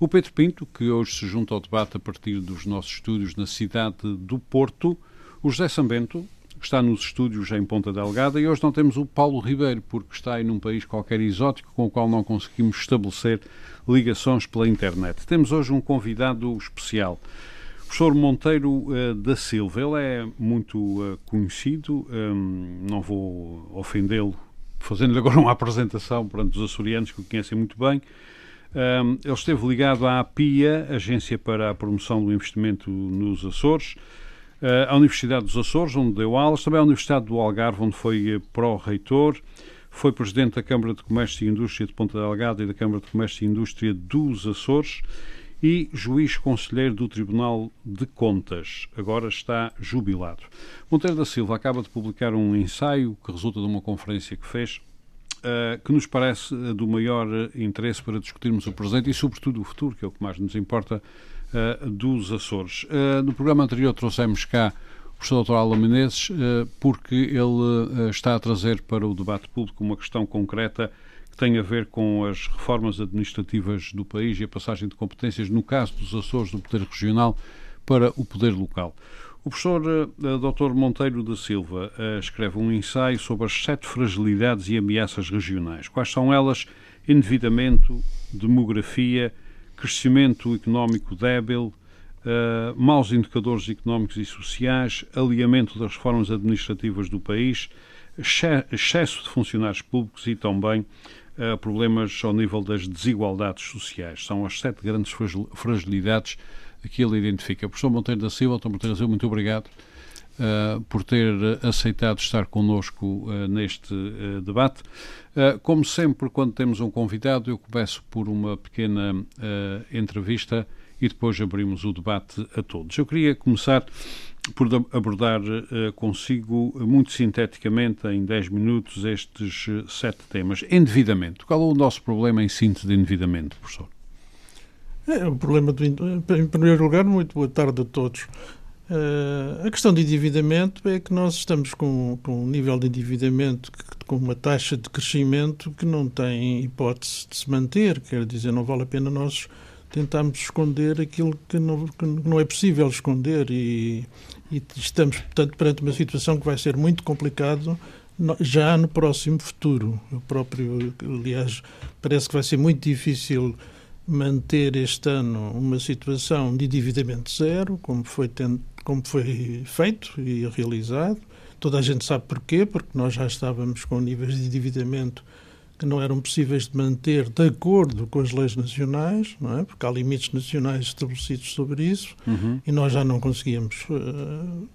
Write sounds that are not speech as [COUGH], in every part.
o Pedro Pinto, que hoje se junta ao debate a partir dos nossos estúdios na cidade do Porto, o José Sambento, que está nos estúdios em Ponta Delgada, e hoje não temos o Paulo Ribeiro, porque está aí num país qualquer exótico com o qual não conseguimos estabelecer ligações pela internet. Temos hoje um convidado especial. O professor Monteiro uh, da Silva, ele é muito uh, conhecido, um, não vou ofendê-lo fazendo-lhe agora uma [LAUGHS] apresentação perante os açorianos que o conhecem muito bem. Um, ele esteve ligado à APIA, Agência para a Promoção do Investimento nos Açores, uh, à Universidade dos Açores, onde deu aulas, também à Universidade do Algarve, onde foi uh, pró-reitor, foi presidente da Câmara de Comércio e Indústria de Ponta Delgada e da Câmara de Comércio e Indústria dos Açores e juiz conselheiro do Tribunal de Contas. Agora está jubilado. Monteiro da Silva acaba de publicar um ensaio que resulta de uma conferência que fez Uh, que nos parece uh, do maior uh, interesse para discutirmos o presente e, sobretudo, o futuro, que é o que mais nos importa, dos Açores. no programa anterior trouxemos cá o professor Dr. Alan Menezes, porque ele está a trazer para o debate público uma questão concreta que tem a ver com as reformas administrativas do país e a passagem de competências, no caso dos Açores, do poder regional para o poder local. O professor uh, Dr. Monteiro da Silva uh, escreve um ensaio sobre as sete fragilidades e ameaças regionais. Quais são elas? Endividamento, demografia, crescimento económico débil, uh, maus indicadores económicos e sociais, alinhamento das reformas administrativas do país, excesso de funcionários públicos e também problemas ao nível das desigualdades sociais. São as sete grandes fragilidades que ele identifica. Professor Monteiro da Silva, Dr. Monteiro da Silva, muito obrigado uh, por ter aceitado estar connosco uh, neste uh, debate. como sempre, quando temos um convidado, eu começo por uma pequena entrevista e depois abrimos o debate a todos. Eu queria começar por abordar consigo, muito sinteticamente, em 10 minutos, estes sete temas. Endividamento. Qual é o nosso problema em síntese de endividamento, professor? É, o problema do. Em primeiro lugar, muito boa tarde a todos. Uh, a questão de endividamento é que nós estamos com, com um nível de endividamento que, com uma taxa de crescimento que não tem hipótese de se manter. Quer dizer, não vale a pena nós tentarmos esconder aquilo que não, que não é possível esconder e, e, estamos, portanto, perante uma situação que vai ser muito complicado já no próximo futuro. O próprio, aliás, parece que vai ser muito difícil manter este ano uma situação de endividamento zero, como foi, tendo, como foi feito e realizado. Toda a gente sabe porquê, porque nós já estávamos com níveis de endividamento que não eram possíveis de manter de acordo com as leis nacionais, não é? porque há limites nacionais estabelecidos sobre isso, uhum. e nós já não conseguíamos uh,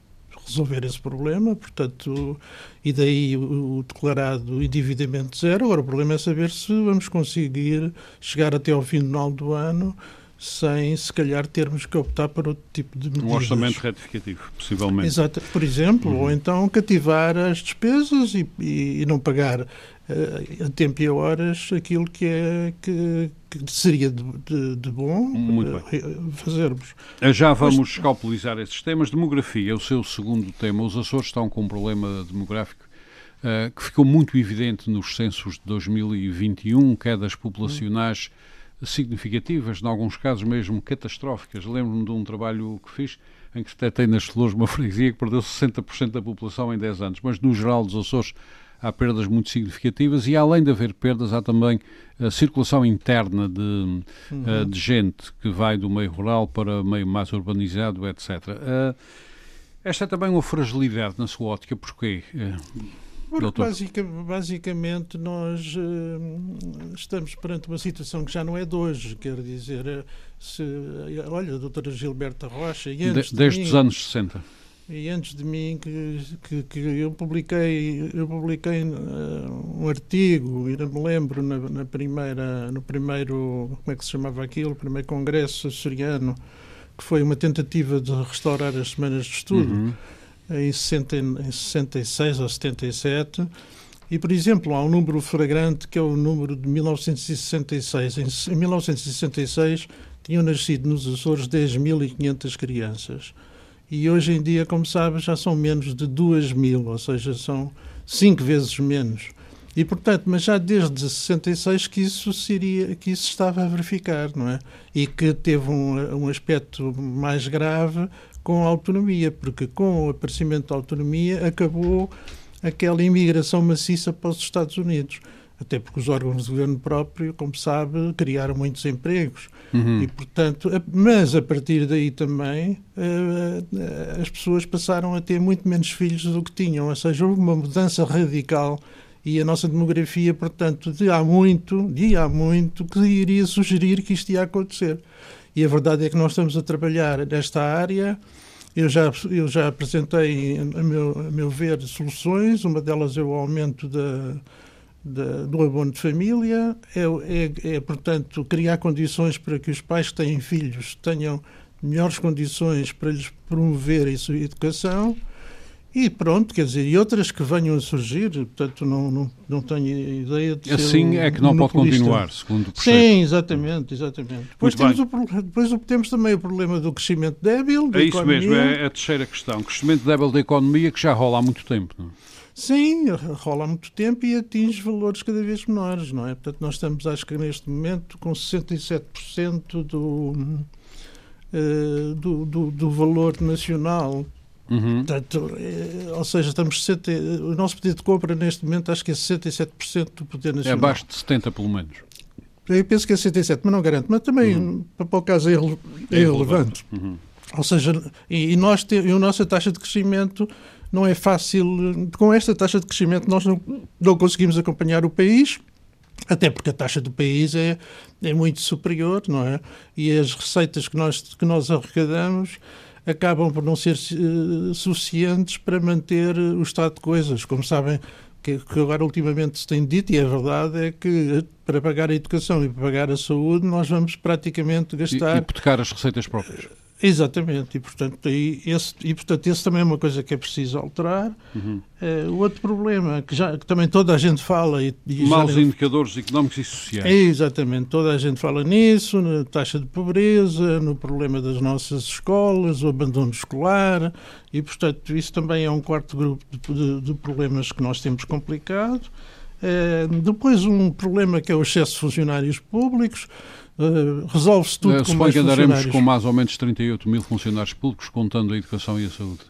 resolver esse problema, portanto, e daí o, declarado endividamento zero. Agora, o problema é saber se vamos conseguir chegar até ao final do ano sem, se calhar, termos que optar por outro tipo de medidas. Um orçamento retificativo, possivelmente. Exato, por exemplo, uhum. ou então cativar as despesas e, e, e não pagar uh, a tempo e a horas aquilo que, é, que, que seria de, de, de bom uh, fazermos. Eh, já vamos Mas, escalpelizar esses temas. Demografia é o seu segundo tema. Os Açores estão com um problema demográfico uh, que ficou muito evidente nos censos de 2021, quedas populacionais significativas, em alguns casos mesmo catastróficas. Lembro-me de um trabalho que fiz em que detectei nas flores uma freguesia que perdeu 60% da população em 10 anos, mas no geral dos Açores há perdas muito significativas e além de haver perdas há também a circulação interna de, uhum. uh, de gente que vai do meio rural para meio mais urbanizado, etc. Uh, esta é também uma fragilidade na sua ótica, porquê? Uh, porque basic, basicamente nós uh, estamos perante uma situação que já não é de hoje, quer dizer, eh, se, olha, a doutora Gilberta Rocha e antes de, Desde de mim, os anos 60. E antes de mim que, que, que eu publiquei eu publiquei uh, um artigo não me lembro na, na, primeira no primeiro como é que se chamava aquilo primeiro congresso açoriano que foi uma tentativa de restaurar as semanas de estudo uhum. em, 60, em 66 ou 77 e, por exemplo, há um número flagrante que é o número de 1966. Em 1966 tinham nascido nos Açores 10.500 crianças. E hoje em dia, como sabe, já são menos de 2 mil, ou seja, são cinco vezes menos. E, portanto, mas já desde 66 que isso, seria, que isso estava a verificar, não é? E que teve um, um aspecto mais grave com a autonomia, porque com o aparecimento da autonomia acabou aquela imigração maciça para os Estados Unidos. Até porque os órgãos de governo próprio, como sabe, criaram muitos empregos. Uhum. E, portanto, mas a partir daí também uh, as pessoas passaram a ter muito menos filhos do que tinham. Ou seja, houve uma mudança radical e a nossa demografia, portanto, de há muito, de há muito, que iria sugerir que isto ia acontecer. E a verdade é que nós estamos a trabalhar nesta área eu já, eu já apresentei, a meu, a meu ver, soluções. Uma delas é o aumento da, da, do abono de família, é, é, é, portanto, criar condições para que os pais que têm filhos tenham melhores condições para lhes promover a sua educação e pronto, quer dizer, e outras que venham a surgir, portanto, não, não, não tenho ideia de Assim é que não pode continuar, segundo o projeto. Sim, exatamente, exatamente. Depois temos, o, depois temos também o problema do crescimento débil. Da é isso economia. mesmo, é a terceira questão. Crescimento débil da economia que já rola há muito tempo, não é? Sim, rola há muito tempo e atinge valores cada vez menores, não é? Portanto, nós estamos, acho que neste momento, com 67% do, uh, do, do, do valor nacional Uhum. Portanto, é, ou seja, estamos 60, o nosso pedido de compra neste momento acho que é 67% do poder é nacional. É abaixo de 70 pelo menos. Eu penso que é 67, mas não garanto. Mas também, uhum. para o caso, é, irrele é irrelevante. Uhum. Ou seja, e, e nós te, e a nossa taxa de crescimento não é fácil. Com esta taxa de crescimento, nós não, não conseguimos acompanhar o país. Até porque a taxa do país é, é muito superior, não é? E as receitas que nós, que nós arrecadamos acabam por não ser uh, suficientes para manter o estado de coisas. Como sabem, que, que agora ultimamente se tem dito, e é verdade, é que para pagar a educação e para pagar a saúde nós vamos praticamente gastar... E, hipotecar as receitas próprias. Exatamente, e portanto, aí, esse, e, portanto esse também é uma coisa que é preciso alterar. Uhum. Uh, o outro problema, que, já, que também toda a gente fala... E, e Maus já... indicadores económicos e sociais. É, exatamente, toda a gente fala nisso, na taxa de pobreza, no problema das nossas escolas, o abandono escolar, e portanto isso também é um quarto grupo de, de, de problemas que nós temos complicado. Uh, depois um problema que é o excesso de funcionários públicos, Uh, Resolve-se tudo uh, com mais que andaremos com mais ou menos 38 mil funcionários públicos, contando a educação e a saúde.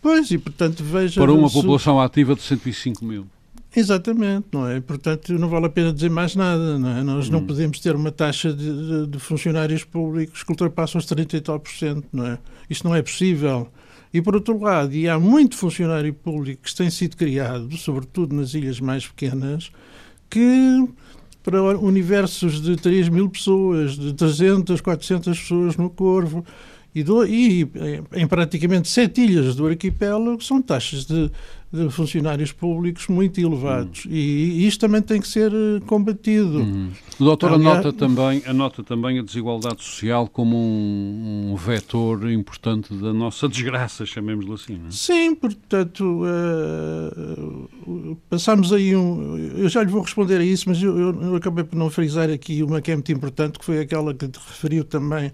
Pois, e portanto veja... Para uma população ativa de 105 mil. Exatamente, não é? Portanto, não vale a pena dizer mais nada, não é? Nós hum. não podemos ter uma taxa de, de, funcionários públicos que ultrapassa os 30 e tal por cento, não é? Isto não é possível. E por outro lado, e há muito funcionário público que tem sido criado, sobretudo nas ilhas mais pequenas, que para universos de 3 mil pessoas, de 300, 400 pessoas no Corvo, e, do, e em praticamente sete ilhas do arquipélago são taxas de de funcionários públicos muito elevados. Hum. E isto também tem que ser eh, combatido. Hum. O doutor Aliás, anota, também, anota também a desigualdade social como um, um vetor importante da nossa desgraça, chamemos-lhe assim. É? Sim, portanto, uh, passamos aí um. Eu já lhe vou responder a isso, mas eu, eu, eu acabei por não frisar aqui uma que é muito importante, que foi aquela que te referiu também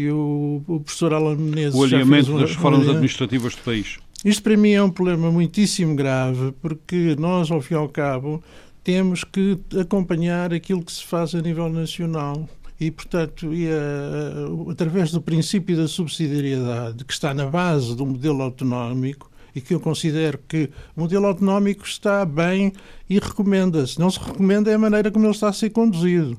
que o, o professor Alan Menezes o alinhamento das reformas administrativas do país. Isto para mim é um problema muitíssimo grave, porque nós, ao fim e ao cabo, temos que acompanhar aquilo que se faz a nível nacional. E, portanto, e a, através do princípio da subsidiariedade, que está na base do modelo autonómico, e que eu considero que o modelo autonómico está bem e recomenda-se. Não se recomenda é a maneira como ele está a ser conduzido.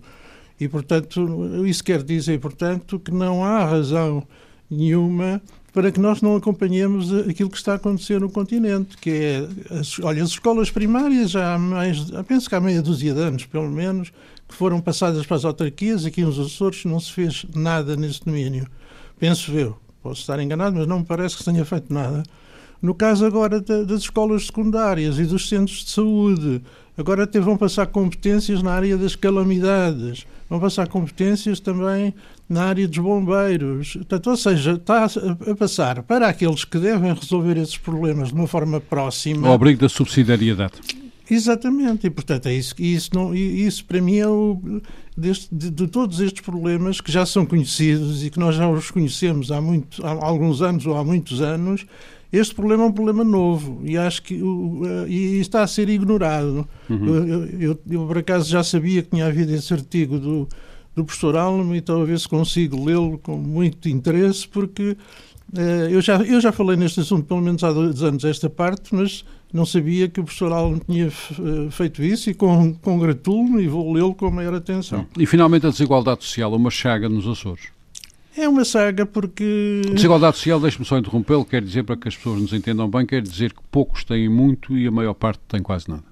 E, portanto, isso quer dizer, portanto, que não há razão nenhuma para que nós não acompanhemos aquilo que está a acontecer no continente, que é, olha, as escolas primárias já há mais, penso que há meia dúzia de anos, pelo menos, que foram passadas para as autarquias, aqui nos Açores não se fez nada nesse domínio, penso eu. posso estar enganado, mas não me parece que tenha feito nada. No caso agora das escolas secundárias e dos centros de saúde, agora até vão passar competências na área das calamidades, vão passar competências também na área dos bombeiros. Portanto, ou seja, está a passar para aqueles que devem resolver esses problemas de uma forma próxima. O abrigo da subsidiariedade. Exatamente, e portanto é isso, isso, não, isso para mim é o, deste, de, de, todos estes problemas que já são conhecidos e que nós já os conhecemos há, muito, há alguns anos ou há muitos anos, este problema é um problema novo e acho que e está a ser ignorado. Uhum. Eu, eu, eu, por acaso já sabia que tinha havido esse artigo do, do professor Almo e estou a ver se consigo lê-lo com muito interesse porque uh, eu, já, eu já falei neste assunto pelo menos há dois anos esta parte, mas não sabia que o professor Almo tinha eh, feito isso e congratulo-me e vou lê-lo com maior atenção. E finalmente a desigualdade social, uma chaga nos Açores. É uma saga porque. Desigualdade social, deixe-me só interrompê-lo, quer dizer, para que as pessoas nos entendam bem, quer dizer que poucos têm muito e a maior parte tem quase nada.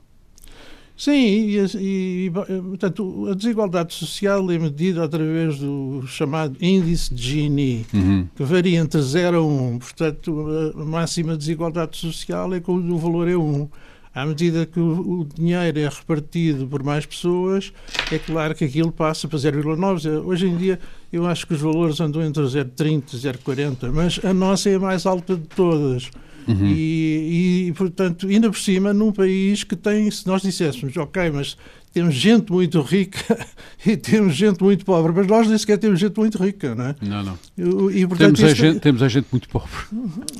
Sim, e, e, portanto, a desigualdade social é medida através do chamado índice de Gini, uhum. que varia entre 0 a 1. Portanto, a máxima desigualdade social é quando o valor é 1. À medida que o, o dinheiro é repartido por mais pessoas, é claro que aquilo passa para 0,9. Hoje em dia, eu acho que os valores andam entre 0,30 e 0,40, mas a nossa é a mais alta de todas. Uhum. E, e, portanto, ainda por cima, num país que tem, se nós disséssemos, ok, mas temos gente muito rica [LAUGHS] e temos gente muito pobre, mas nós nem sequer temos gente muito rica, não é? Não, não. E, portanto, temos, a gente, temos a gente muito pobre.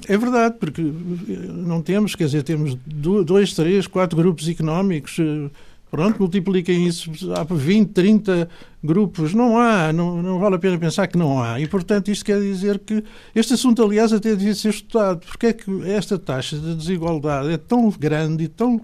É verdade, porque não temos, quer dizer, temos dois, três, quatro grupos económicos eh, Pronto, multipliquem isso há 20, 30 grupos. Não há, não, não vale a pena pensar que não há. E, portanto, isto quer dizer que este assunto, aliás, até devia ser estudado. Porque é que esta taxa de desigualdade é tão grande e tão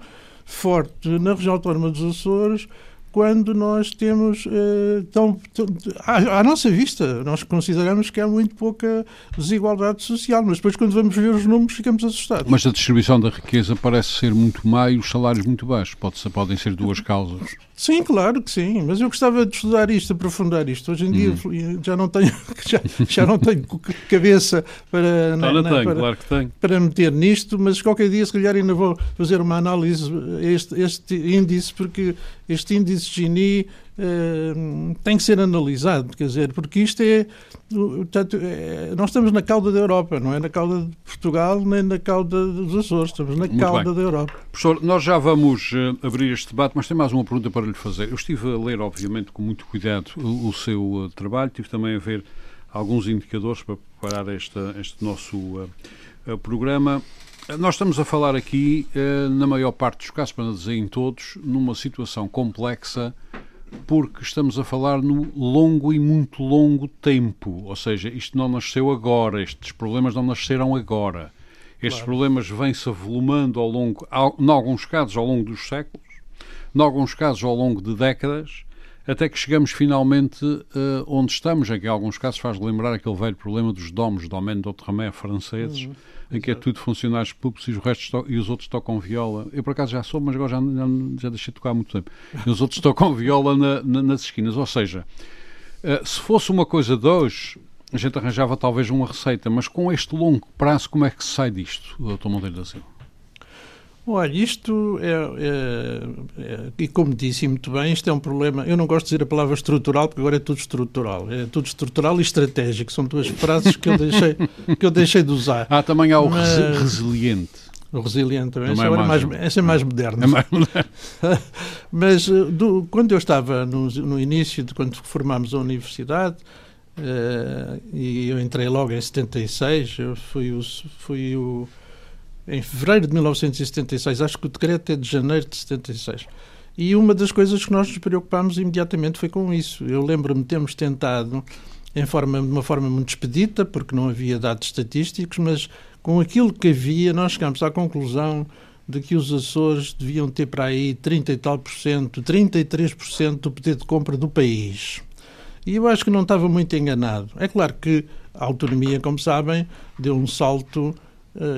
forte na região autónoma dos Açores quando nós temos eh, tão, tão à, à, nossa vista, nós consideramos que há muito pouca desigualdade social, mas depois quando vamos ver os números ficamos assustados. Mas a distribuição da riqueza parece ser muito má e os salários muito baixos. Pode ser, podem ser duas causas. Sim, claro que sim, mas eu gostava de estudar isto, aprofundar isto. Hoje em dia hum. já não tenho [LAUGHS] já, já não tenho [LAUGHS] cabeça para, não, não, tenho, para, claro que tenho. para meter nisto, mas qualquer dia se calhar ainda vou fazer uma análise este, este índice, porque este índice Gini uh, tem que ser analisado, quer dizer, porque isto é, portanto, é, nós estamos na cauda da Europa, não é na cauda de Portugal nem na cauda dos Açores, estamos na Muito cauda bem. da Europa. Professor, nós já vamos uh, abrir este debate, mas tem mais uma pergunta para lhe fazer. Eu estive a ler, obviamente, com muito cuidado o, o seu uh, trabalho, tive também a ver alguns indicadores para preparar esta, este nosso programa. Nós estamos a falar aqui, na maior parte dos casos, para não dizer em todos, numa situação complexa porque estamos a falar no longo e muito longo tempo. Ou seja, isto não nasceu agora, estes problemas não nasceram agora. Estes claro. problemas vêm-se avolumando ao longo, em alguns casos ao longo dos séculos, em alguns casos ao longo de décadas, até que chegamos finalmente uh, onde estamos, em que em alguns casos faz lembrar aquele velho problema dos domos, domaine d'outre-mer franceses, uhum em que é tudo funcionários públicos e os, restos e os outros tocam viola. Eu, por acaso, já sou, mas agora já, já, já deixei de tocar há muito tempo. E os outros tocam [LAUGHS] viola na, na, nas esquinas. Ou seja, uh, se fosse uma coisa de hoje, a gente arranjava talvez uma receita, mas com este longo prazo, como é que se sai disto, Dr. Monteiro da Silva? Olha, isto é, é, é, E como disse muito bem, isto é um problema. Eu não gosto de dizer a palavra estrutural, porque agora é tudo estrutural. É tudo estrutural e estratégico. São duas frases que eu deixei, [LAUGHS] que eu deixei de usar. Ah, também há o Mas... resiliente. O resiliente também. Essa, é mais, mais, essa é mais moderna. É mais [LAUGHS] moderna. Mas eh, do, quando eu estava no, no, início, de quando formámos a universidade, uh, e eu entrei logo em 76, eu fui o. Fui o em fevereiro de 1976, acho que o decreto é de janeiro de 76. E uma das coisas que nós nos preocupámos imediatamente foi com isso. Eu lembro-me termos tentado, em forma, de uma forma muito expedita, porque não havia dados estatísticos, mas com aquilo que havia, nós chegámos à conclusão de que os Açores deviam ter para aí 30 e tal por cento, 33% do poder de compra do país. E eu acho que não estava muito enganado. É claro que a autonomia, como sabem, deu um salto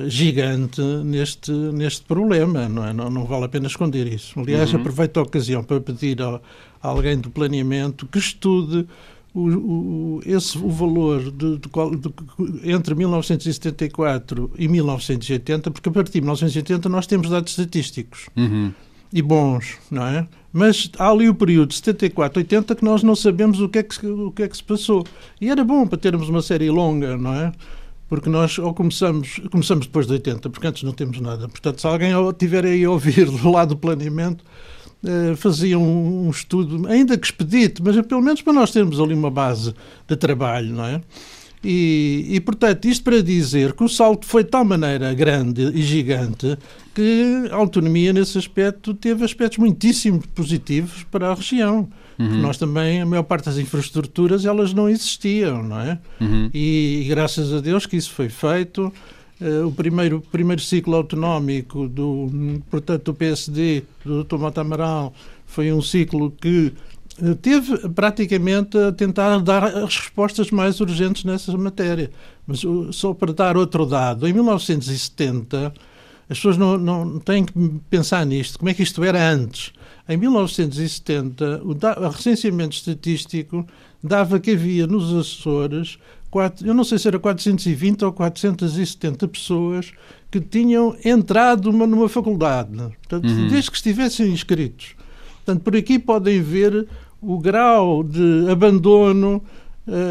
gigante neste, neste problema, não, é? não, não, vale a pena esconder isso. Aliás, uhum. aproveito a ocasião para pedir a, a alguém do planeamento que estude o, o, esse, o valor de, de, de, entre 1974 e 1980, porque a partir de 1980 nós temos dados estatísticos. Uhum. E bons, não é? Mas há ali o período de 74, 80 que nós não sabemos o que, é que, o que é que se passou. E era bom para termos uma série longa, não é? Porque nós ou começamos, começamos depois de 80, porque antes não temos nada. Portanto, se alguém tiver aí a ouvir do lado do planeamento, eh, fazia um, estudo, ainda que expedito, mas pelo menos para nós termos ali uma base de trabalho, não é? E, e, portanto, isto para dizer que o salto foi de tal maneira grande e gigante que a autonomia, nesse aspecto, teve aspectos muitíssimo positivos para a região. Uhum. Nós também, a maior parte das infraestruturas, elas não existiam, não é? Uhum. E, e, graças a Deus que isso foi feito. Uh, o primeiro, primeiro ciclo autonómico do, portanto, do PSD, do Dr. Mota Amaral, foi um ciclo que uh, teve praticamente a tentar dar as respostas mais urgentes nessa matéria. Mas só para dar outro dado, em 1970, as pessoas não, não têm que pensar nisto, como é que isto era antes. Em 1970, o, da, o recenseamento estatístico dava que havia nos Açores quatro, eu não sei se era 420 ou 470 pessoas que tinham entrado numa, numa faculdade, portanto, uhum. desde que estivessem inscritos. Portanto, por aqui podem ver o grau de abandono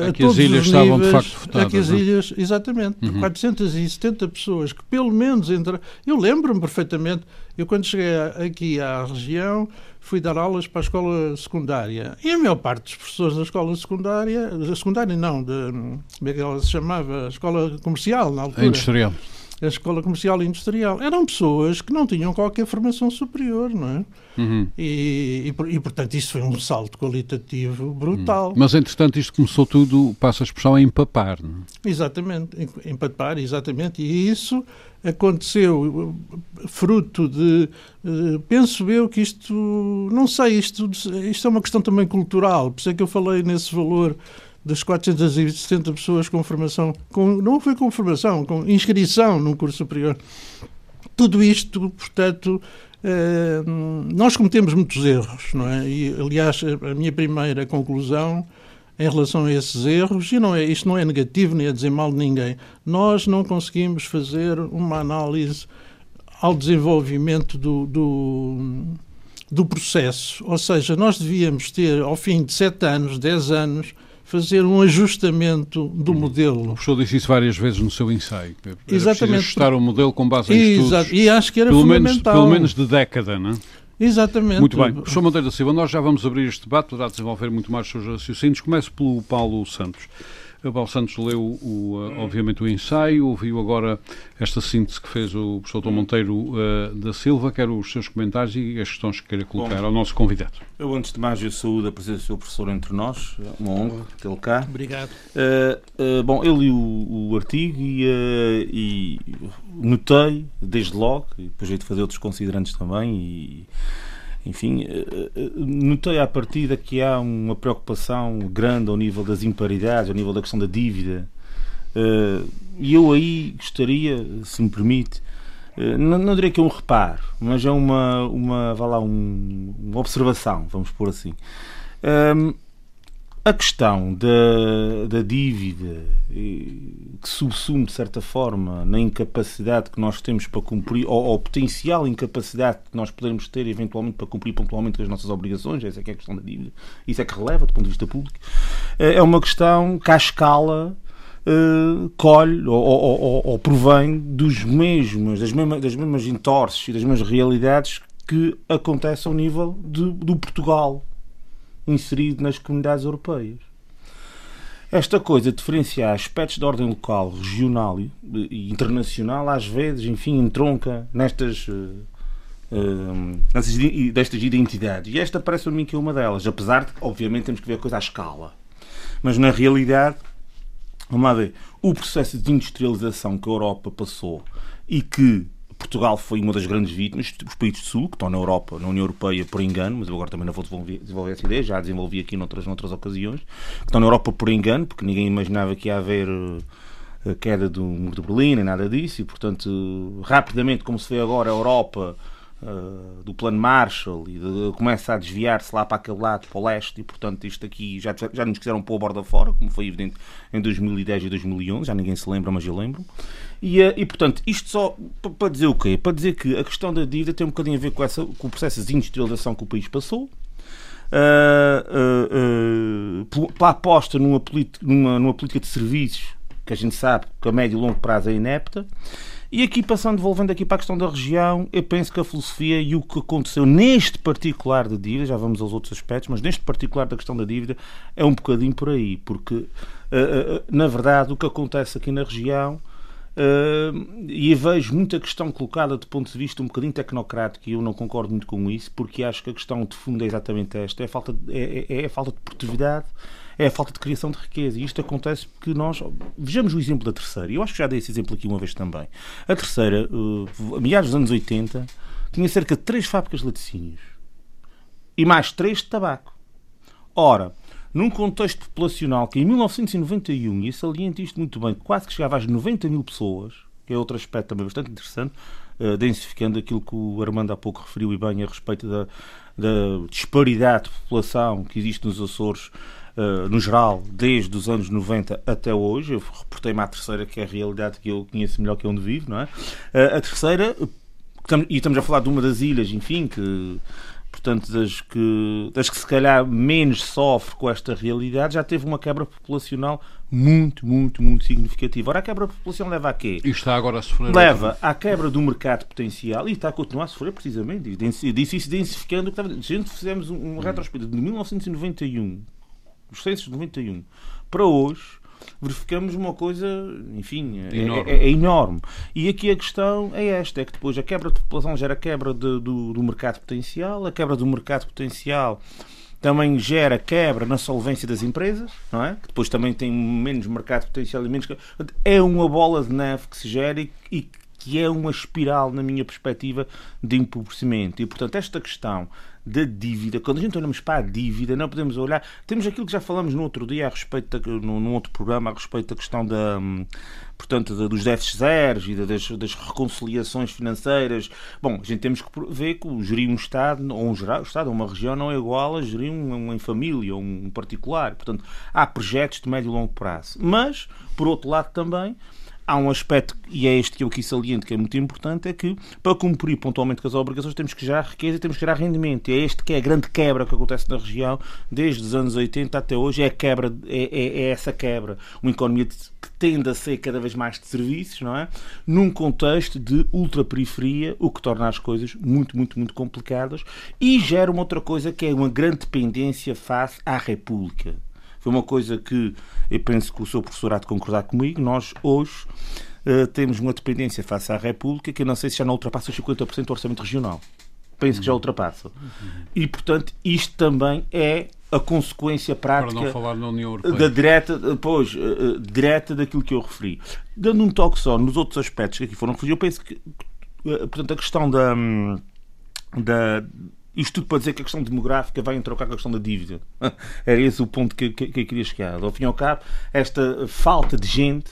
a que as ilhas estavam de facto votadas. A as é? ilhas, exatamente, uhum. 470 pessoas que pelo menos entraram. Eu lembro-me perfeitamente, eu quando cheguei aqui à região fui dar aulas para a escola secundária. E a maior parte dos professores da escola secundária, da secundária não, de, como é que ela se chamava? A escola comercial, na altura. Industrial. A escola comercial e industrial. Eram pessoas que não tinham qualquer formação superior, não é? Uhum. E, e, e, portanto, isso foi um salto qualitativo brutal. Uhum. Mas, entretanto, isto começou tudo, passa a expressão, a empapar, não é? Exatamente, empapar, exatamente. E isso aconteceu fruto de. Eh, penso eu que isto. Não sei, isto, isto é uma questão também cultural, por isso é que eu falei nesse valor das 460 pessoas com formação, com, não foi com formação, com inscrição num curso superior. Tudo isto, portanto, eh, nós cometemos muitos erros, não é? E, aliás, a minha primeira conclusão em relação a esses erros, e não é, isto não é negativo nem a dizer mal de ninguém, nós não conseguimos fazer uma análise ao desenvolvimento do, do, do processo. Ou seja, nós devíamos ter, ao fim de sete anos, dez anos, fazer um ajustamento do uhum. modelo. O professor disse isso várias vezes no seu ensaio. Exatamente. ajustar o modelo com base em Exato. estudos. E acho que era pelo fundamental. Menos, pelo menos de década, não é? Exatamente. Muito bem. Professor Monteiro da Silva, nós já vamos abrir este debate para desenvolver muito mais os seus raciocínios. Começo pelo Paulo Santos. O Paulo Santos leu, o, uh, obviamente, o ensaio, ouviu agora esta síntese que fez o professor Tom Monteiro uh, da Silva. Quero os seus comentários e as questões que queira colocar Bom, ao nosso convidado. Eu, antes de mais, eu saúdo a presença do seu professor entre nós. É uma honra tê-lo cá. Obrigado. Uh, uh, bom, eu li o, o artigo e, uh, e, notei, desde logo, e depois hei de fazer outros considerantes também, e enfim, eh, eh, notei à partida que há uma preocupação grande ao nível das imparidades, ao nível da questão da dívida. Eh, e eu aí gostaria, se me permite, não, não diria que é um reparo, mas é uma, uma, vá lá, um, uma observação, vamos pôr assim. A questão da, da dívida que subsume, de certa forma, na incapacidade que nós temos para cumprir, ou, ou potencial incapacidade que nós podemos ter, eventualmente, para cumprir pontualmente as nossas obrigações, essa é que é a questão da dívida, isso é que releva, do ponto de vista público, eh, é uma questão que, à escala, Uh, colhe ou, ou, ou, ou, provém dos mesmos, das, mesmas, das mesmas entorces e das mesmas realidades que acontecem ao nível de, do Portugal inserido nas comunidades europeias. Esta coisa de diferenciar aspectos de ordem local, regional e internacional, às vezes, enfim, entronca nestas, uh, uh, destas identidades. E esta parece a mim que é uma delas, apesar de, obviamente, temos que ver a coisa à escala. Mas na realidade, vamos lá ver, o processo de industrialização que a Europa passou e que Portugal foi uma das grandes vítimas, os países do Sul, que estão na Europa, na União Europeia, por engano, mas eu agora também não vou desenvolver, desenvolver essa ideia, já a desenvolvi aqui noutras, noutras ocasiões, que estão na Europa por engano, porque ninguém imaginava que ia haver eh, a queda do Muro de Berlim, nem nada disso, e portanto, rapidamente, como se vê agora, a Europa Uh, do plano Marshall e de, começa a desviar-se lá para aquele lado, para o leste, e portanto isto aqui já, já nos quiseram pôr a borda fora, como foi evidente em 2010 e 2011, já ninguém se lembra, mas eu lembro. E, uh, e portanto, isto só para dizer o quê? Para dizer que a questão da dívida tem um bocadinho a ver com, essa, com o processo de industrialização que o país passou, uh, pela aposta numa, numa, numa política de serviços que a gente sabe que a médio e longo prazo é inepta e aqui, passando, devolvendo aqui para a questão da região, eu penso que a filosofia e o que aconteceu neste particular da dívida, já vamos aos outros aspectos, mas neste particular da questão da dívida, é um bocadinho por aí, porque, eh, eh, na verdade, o que acontece aqui na região, Uh, e vejo muita questão colocada do ponto de vista um bocadinho tecnocrático e eu não concordo muito com isso, porque acho que a questão de fundo é exatamente esta: é a falta de, é, é, é a falta de produtividade é a falta de criação de riqueza. E isto acontece porque nós. Vejamos o exemplo da terceira. Eu acho que já dei esse exemplo aqui uma vez também. A terceira, uh, a meados dos anos 80, tinha cerca de três fábricas de laticínios e mais três de tabaco. Ora, num contexto populacional que em 1991, e saliente isto muito bem, quase que chegava às 90 mil pessoas, que é outro aspecto também bastante interessante, uh, densificando aquilo que o Armando há pouco referiu e bem a respeito da, da disparidade de população que existe nos Açores uh, no geral, desde os anos 90 até hoje. Eu reportei-me à terceira, que é a realidade que eu conheço melhor que onde vivo, não é? Uh, a terceira, e estamos a falar de uma das ilhas, enfim, que portanto, das que, das que se calhar menos sofre com esta realidade, já teve uma quebra populacional muito, muito, muito significativa. Ora, a quebra populacional leva a quê? E está agora a sofrer. Leva à quebra do mercado potencial e está a continuar a sofrer precisamente. Disse isso densificando o que estava. Gente fizemos um, um retrospecto de 1991 os censos de 91 para hoje, verificamos uma coisa, enfim, é, enorme. É, é, é, enorme. E aqui a questão é esta: é que depois a quebra de população gera quebra de, do, do mercado potencial, a quebra do mercado potencial também gera quebra na solvência das empresas, não é? Que depois também tem menos mercado potencial e menos. É uma bola de neve que se gera e, e que é uma espiral, na minha perspectiva, de empobrecimento. E, portanto, esta questão da dívida, quando a gente olhamos para a dívida, não podemos olhar. Temos aquilo que já falamos no outro dia, a respeito da, no, num outro programa, a respeito da questão da, portanto, da, dos déficits zeros e das, das, reconciliações financeiras. Bom, a gente temos que ver que gerir um Estado, ou um, gerar, Estado, uma região, não é igual a gerir um, um família, um particular. Portanto, há projetos de médio e longo prazo. Mas, por outro lado, também há um aspecto, e é este que eu aqui saliento, que é muito importante, é que para cumprir pontualmente com as obrigações temos que gerar riqueza e temos que gerar rendimento. E é este que é a grande quebra que acontece na região desde os anos 80 até hoje, é, quebra, é, é, é essa quebra. Uma economia que tende a ser cada vez mais de serviços, não é? Num contexto de ultraperiferia, o que torna as coisas muito, muito, muito complicadas e gera uma outra coisa que é uma grande dependência face à República uma coisa que eu penso que o seu professor há de concordar comigo. Nós, hoje, uh, temos uma dependência face à República que eu não sei se já não ultrapassa os 50% do orçamento regional. Penso que já ultrapassa. E, portanto, isto também é a consequência prática da direta, pois, uh, direta daquilo que eu referi. Dando um toque só nos outros aspectos que aqui foram referidos, eu penso que uh, portanto, a questão da, hum, da, isto tudo para dizer que a questão demográfica vai entrocar com a questão da dívida. [LAUGHS] Era esse o ponto que, que, que eu queria chegar. Ao fim e ao cabo, esta falta de gente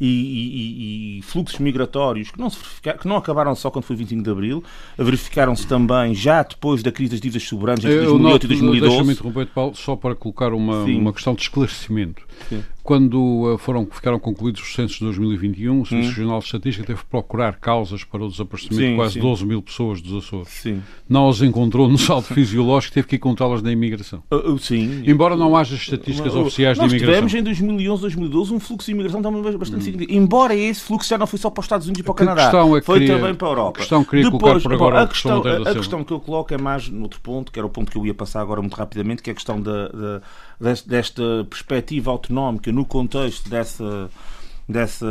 e, e, e, fluxos migratórios que não, se que não acabaram só quando foi 25 de Abril, verificaram-se também já depois da crise das dívidas soberanas entre 2008 noto, e 2012. Deixa-me interromper, Paulo, só para colocar uma, uma questão de esclarecimento. Sim. Quando uh, foram, ficaram concluídos os censos de 2021, o Serviço hum. Regional de Estatística teve que procurar causas para o desaparecimento sim, de quase sim. 12 mil pessoas dos Açores. Sim. Não as encontrou no saldo [LAUGHS] fisiológico, teve que encontrá-las na imigração. Uh, uh, sim. Embora não haja estatísticas uh, oficiais de imigração. Nós tivemos em 2011, 2012 um fluxo de imigração também bastante hum. significativo. Embora esse fluxo já não foi só para os Estados Unidos e para o Canadá, é foi queria, também para a Europa. A questão que queria Depois, por agora a questão, a, a questão que eu coloco é mais no outro ponto, que era o ponto que eu ia passar agora muito rapidamente, que é a questão da, da desta perspectiva autonómica no contexto dessa dessa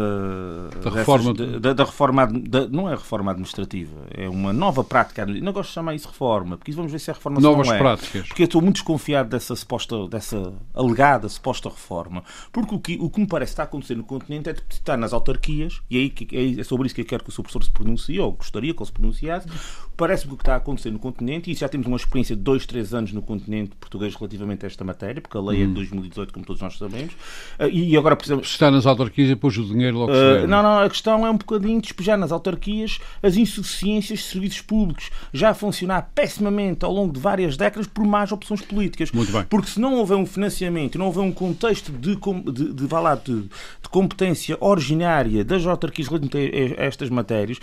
da reforma, dessas, da, da, reforma da, não é reforma administrativa é uma nova prática não gosto de chamar isso reforma porque vamos ver se é reforma novas não é, práticas. Porque eu estou muito desconfiado dessa suposta dessa alegada suposta reforma. Porque o que o que me parece estar a acontecer no continente é estar nas autarquias e aí é sobre isso que eu quero que o seu professor se pronuncie ou gostaria que ele se pronunciasse. Parece-me que o que está a acontecer no continente e já temos uma experiência de dois três anos no continente português relativamente a esta matéria porque a lei hum. é de 2018 como todos nós sabemos. E agora precisamos está nas autarquias e depois o dinheiro logo se vê. Uh, não, não, a questão é um bocadinho despejar nas autarquias as insuficiências de serviços públicos, já a funcionar pessimamente ao longo de várias décadas por más opções políticas. Muito bem. Porque se não houver um financiamento, não houver um contexto de, de, de, de, de, de competência originária das autarquias relativamente a estas matérias,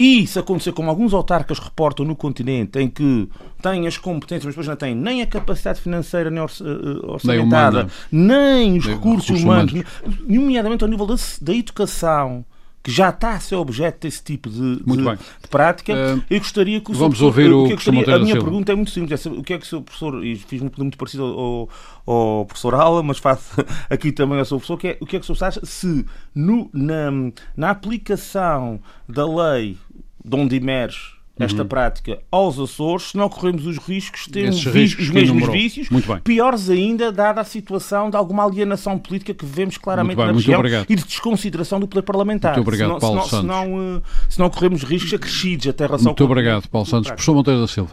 e se acontecer como alguns autarcas reportam no continente, em que têm as competências, mas depois não têm nem a capacidade financeira nem orçamentada, nem, nem os nem recursos humanos, humanos, nomeadamente ao nível da, da educação, que já está a ser objeto desse tipo de, de, de prática, uh, eu gostaria que o Vamos ouvir o, o que gostaria, A minha pergunta é muito simples. O que é que o seu professor, e fiz muito, muito parecido ao, ao professor Ala, mas faço [LAUGHS] aqui também ao seu professor, que é, o que é que o senhor acha se no, na, na aplicação da lei de onde emerge esta uhum. prática aos Açores, se não corremos os riscos de ter os mesmos vícios, piores ainda, dada a situação de alguma alienação política que vemos claramente bem, na região e de desconsideração do poder parlamentar. Muito obrigado, se Paulo se Santos. Se não, eh, se não corremos riscos acrescidos até relação Muito obrigado, Paulo Santos. Professor Monteiro da Silva.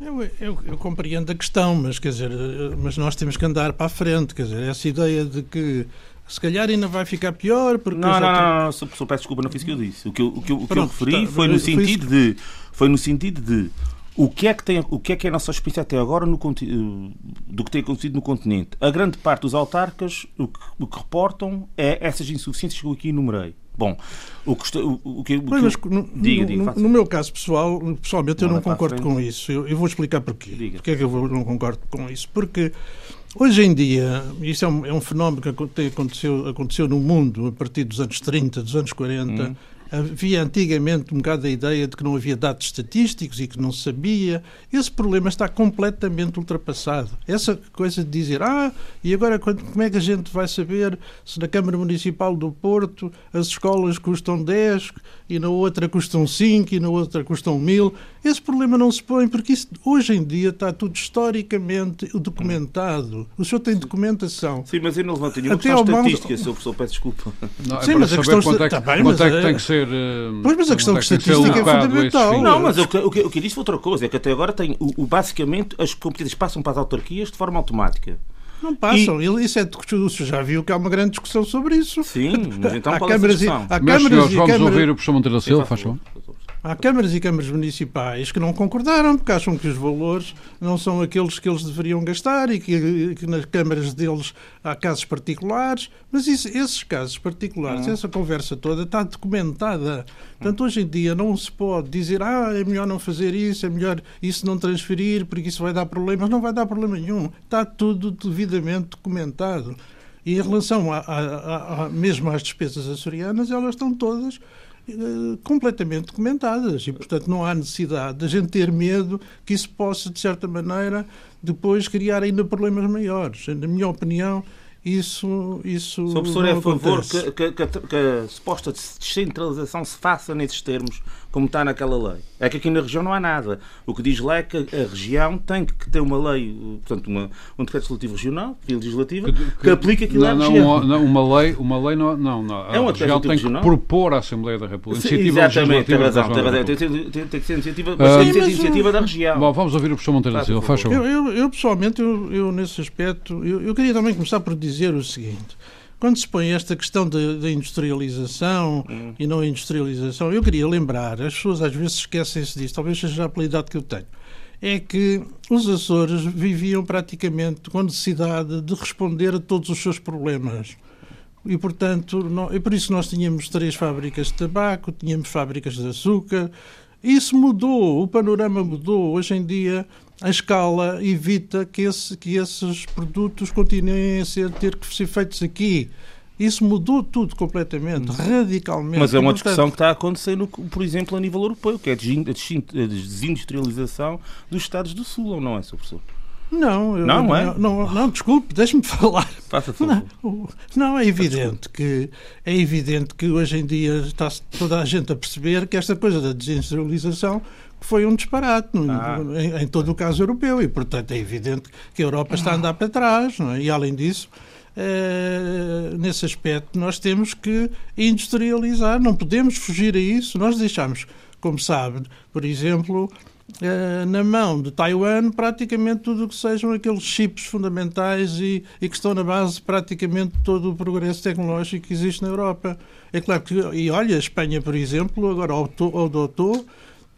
Eu, eu, eu, compreendo a questão, mas quer dizer, eh, mas nós temos que andar para a frente, quer dizer, essa ideia de que se calhar ainda vai ficar pior porque não, não, não, não, não, só peço desculpa, não fiz o que eu disse. O que eu, o que eu, o que eu referi está, foi no sentido de foi no sentido de o que é que tem o que é que é a nossa experiência até agora no do que tem acontecido no continente. A grande parte dos autarcas o que, o que reportam é essas insuficiências que eu aqui enumerei. Bom, o que, o, o que, mas, no, diga, diga, no, no, meu caso pessoal, pessoalmente eu não, não concordo com isso. Eu, eu, vou explicar porquê. Diga. Porquê é que eu não concordo com isso? Porque Hoje em dia, isso é um, é um fenómeno que aconteceu, aconteceu no mundo a partir dos anos 30, dos anos 40. Hum Havia antigamente um bocado a ideia de que não havia dados estatísticos e que não se sabia. Esse problema está completamente ultrapassado. Essa coisa de dizer, ah, e agora como é que a gente vai saber se na Câmara Municipal do Porto as escolas custam 10 e na outra custam 5 e na outra custam 1000? Esse problema não se põe porque isso, hoje em dia está tudo historicamente documentado. O senhor tem documentação. Sim, mas eu não levanto nenhuma questão estatística, mão... Sr. Professor, peço desculpa. Não, é Sim, mas a questão quanto é que, tá bem, quanto é que tem que ser ser. Eh, pois, mas a questão de estatística é fundamental. Não, mas o que, o, que, o que eu disse foi outra coisa, é que até agora tem, o, o, basicamente as competências passam para as autarquias de forma automática. Não passam. E... Isso é, o senhor já viu que há uma grande discussão sobre isso. Sim, mas então há câmaras, há câmaras senhores, vamos ouvir o professor Monteiro da Silva, faz favor. Há câmaras e câmaras municipais que não concordaram porque acham que os valores não são aqueles que eles deveriam gastar e que, que nas câmaras deles há casos particulares. Mas isso, esses casos particulares, uhum. essa conversa toda está documentada. Portanto, hoje em dia não se pode dizer ah, é melhor não fazer isso, é melhor isso não transferir porque isso vai dar problemas. Não vai dar problema nenhum. Está tudo devidamente documentado. E em relação a, a, a, mesmo às despesas açorianas, elas estão todas completamente documentadas. E, portanto, não há necessidade de a gente ter medo que isso possa, de certa maneira, depois criar ainda problemas maiores. Na minha opinião, isso, isso o professor é a favor que, que, que, que, a suposta descentralização se faça nesses termos, como está naquela lei. É que aqui na região não há nada. O que diz lá é que a região tem que ter uma lei, portanto, uma, um decreto legislativo regional, legislativa, que, que, aplique aquilo não, à região. Não, uma lei, uma lei não, não, não. A é um região tem que regional. propor à Assembleia da República. Sim, exatamente, tem razão. Tem, razão. Tem, tem, tem, que ser iniciativa, uh, tem que ser iniciativa da região. Bom, vamos ouvir o professor Monteiro da Silva. Faz eu, eu, eu, pessoalmente, eu, eu, nesse aspecto, eu, eu queria também começar por dizer o seguinte. Quando se põe esta questão da industrialização hum. e não industrialização, eu queria lembrar, as pessoas às vezes esquecem-se disso, talvez seja já pela idade que eu tenho, é que os Açores viviam praticamente com necessidade de responder a todos os seus problemas. E, portanto, não, e por isso nós tínhamos três fábricas de tabaco, tínhamos fábricas de açúcar. Isso mudou, o panorama mudou. Hoje em dia a escala evita que, esse, que esses produtos continuem a ser, ter que ser feitos aqui. Isso mudou tudo completamente, hum. radicalmente. Mas é uma discussão que está a acontecer, no, por exemplo, a nível europeu, que é a desindustrialização dos Estados do Sul, ou não é, Sr. Professor? Não, eu, não, é? não, não, não, desculpe, deixe-me falar. Faça não, não, é evidente que é evidente que hoje em dia está toda a gente a perceber que esta coisa da desindustrialização foi um disparate ah. em, em, todo o caso europeu e, portanto, é evidente que a Europa está a andar para trás. É? E, além disso, é, nesse aspecto, nós temos que industrializar, não podemos fugir a isso. Nós deixamos, como sabe, por exemplo, uh, na mão de Taiwan praticamente tudo o que sejam aqueles chips fundamentais e, e, que estão na base de praticamente todo o progresso tecnológico que existe na Europa. É claro que, e olha, a Espanha, por exemplo, agora adotou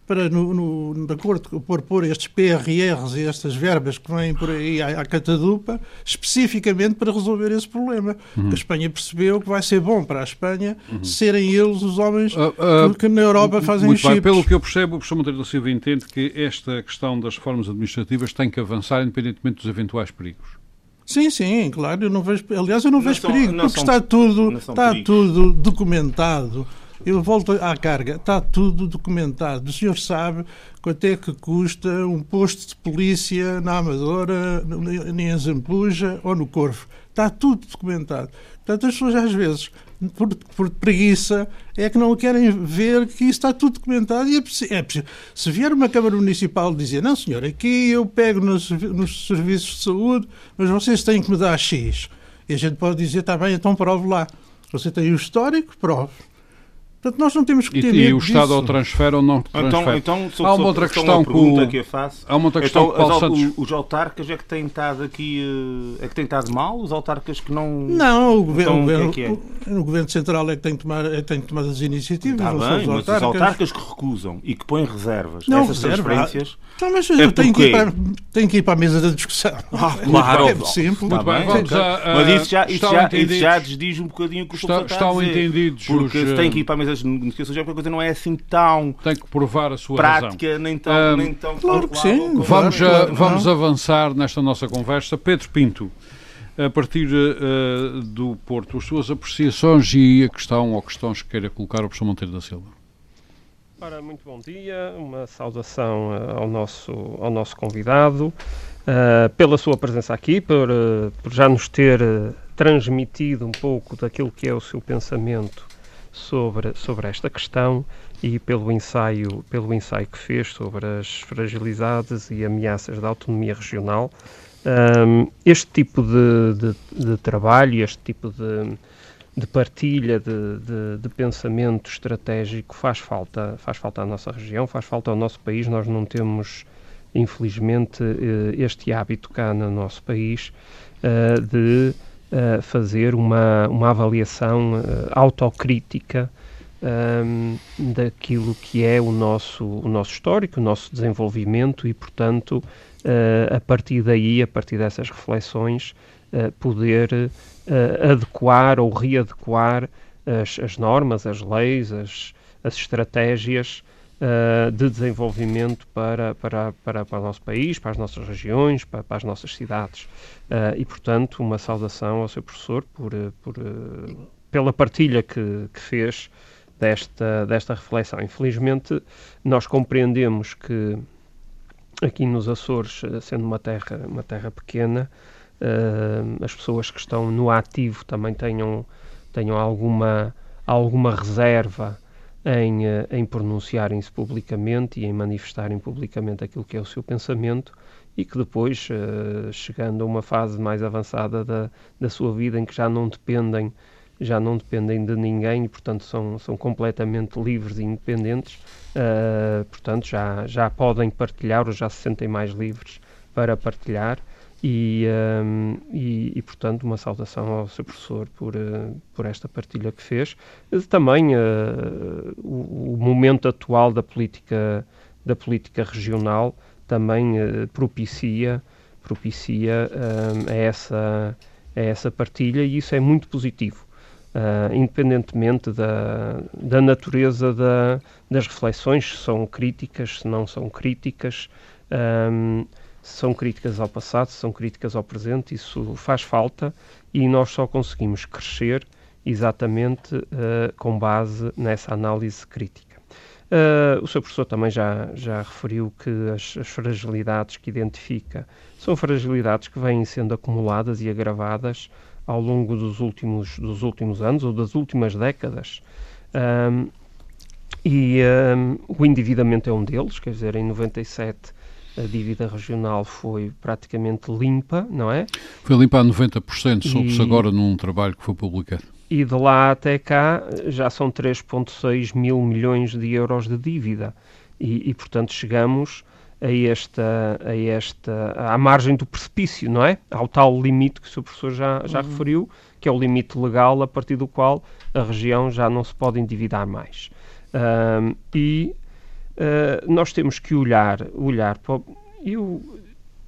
para, no, no, de acordo por pôr estes PRRs e estas verbas que vêm por aí à, à catadupa, especificamente para resolver esse problema. Uhum. A Espanha percebeu que vai ser bom para a Espanha uhum. serem eles os homens uh, uh, que na Europa fazem muito chips. Bem. Pelo que eu percebo, o professor Monteiro da Silva entende que esta questão das reformas administrativas tem que avançar independentemente dos eventuais perigos. Sim, sim, claro, eu não vejo, aliás, eu não, não vejo são, perigo, porque são, está tudo, está tudo documentado. Eu volto à carga, está tudo documentado. O senhor sabe quanto é que custa um posto de polícia na Amadora, em Zambuja ou no Corvo. Está tudo documentado. Portanto, as pessoas às vezes, por, por, preguiça, é que não querem ver que isso está tudo documentado e é é Se vier uma Câmara Municipal dizer, não senhor, aqui eu pego nos, nos serviços de saúde, mas vocês têm que me dar X. E a gente pode dizer, está bem, então prove lá. Você tem o histórico, prove. Portanto, nós não temos que ter e, e o Estado disso. ao transfere ou não então, transfere? Então, então há uma outra questão uma pergunta que eu faço. Há uma outra questão então, que Paulo Santos... Os autarcas é que têm estado aqui... Eh, é que têm estado mal? Os autarcas que não... Não, o governo, então, o, governo, que é que é? o, o governo central é que tem que tomar, é que tem que tomar as iniciativas. Está bem, os mas os autarcas que recusam e que põem reservas não, essas reserva. transferências... Então, mas é tenho, que ir para, tenho que ir para a mesa da discussão. [LAUGHS] Ah, claro. É simples. Muito bem, vamos a, a, mas isso já, isso já, isso já desdiz um bocadinho o que o está, Estão entendidos. Porque tem que ir para a mesa de negociações, a coisa não é assim tão tem que provar a sua prática, razão. nem tão, um, nem tão claro que sim. Vamos, claro, vamos avançar nesta nossa conversa. Pedro Pinto, a partir uh, do Porto, as suas apreciações e a questão ou questões que queira colocar ao professor Monteiro da Silva. Ora, muito bom dia, uma saudação uh, ao, nosso, ao nosso convidado, uh, pela sua presença aqui, por, por já nos ter transmitido um pouco daquilo que é o seu pensamento sobre, sobre esta questão e pelo ensaio, pelo ensaio que fez sobre as fragilidades e ameaças da autonomia regional. Um, este tipo de, de, de, trabalho, este tipo de, de partilha de, pensamento estratégico faz falta, faz falta à nossa região, faz falta ao nosso país. Nós não temos, infelizmente, eh, este hábito cá no nosso país uh, de uh, fazer uma, uma avaliação uh, autocrítica um, daquilo que é o nosso, o nosso histórico, o nosso desenvolvimento e, portanto, uh, a partir daí, a partir dessas reflexões, poder adequar ou readequar as, as, normas, as leis, as, as estratégias de desenvolvimento para, para, para, para o nosso país, para as nossas regiões, para, para as nossas cidades. e, portanto, uma saudação ao seu professor por, por, pela partilha que, que fez desta, desta reflexão. Infelizmente, nós compreendemos que aqui nos Açores, eh, sendo uma terra, uma terra pequena, uh, as pessoas que estão no ativo também tenham, tenham alguma, alguma reserva em, uh, em pronunciarem-se publicamente e em manifestarem publicamente aquilo que é o seu pensamento e que depois, uh, chegando a uma fase mais avançada da, da sua vida em que já não dependem já não dependem de ninguém e, portanto, são, são completamente livres e independentes, uh, portanto, já, já podem partilhar ou já se sentem mais livres para partilhar. E, um, e, e, portanto, uma saudação ao seu professor por, uh, por esta partilha que fez. Também uh, o, o, momento atual da política, da política regional também uh, propicia, propicia a, essa, a essa partilha e isso é muito positivo independentemente da, da natureza da, das reflexões, se são críticas, se não são críticas, um, são críticas ao passado, são críticas ao presente, isso faz falta e nós só conseguimos crescer exatamente uh, com base nessa análise crítica. Uh, o seu professor também já, já referiu que as, as, fragilidades que identifica são fragilidades que vêm sendo acumuladas e agravadas ao longo dos últimos, dos últimos anos ou das últimas décadas. Um, e um, o endividamento é um deles, quer dizer, em 97 a dívida regional foi praticamente limpa, não é? Foi limpa a 90%, soube-se agora num trabalho que foi publicado. E de lá até cá já são 3,6 mil milhões de euros de dívida. E, e portanto, chegamos a esta, a esta, à margem do precipício, não é? Ao tal limite que o Sr. Professor já, já uhum. referiu, que é o limite legal a partir do qual a região já não se pode endividar mais. Um, e uh, nós temos que olhar, olhar para, eu,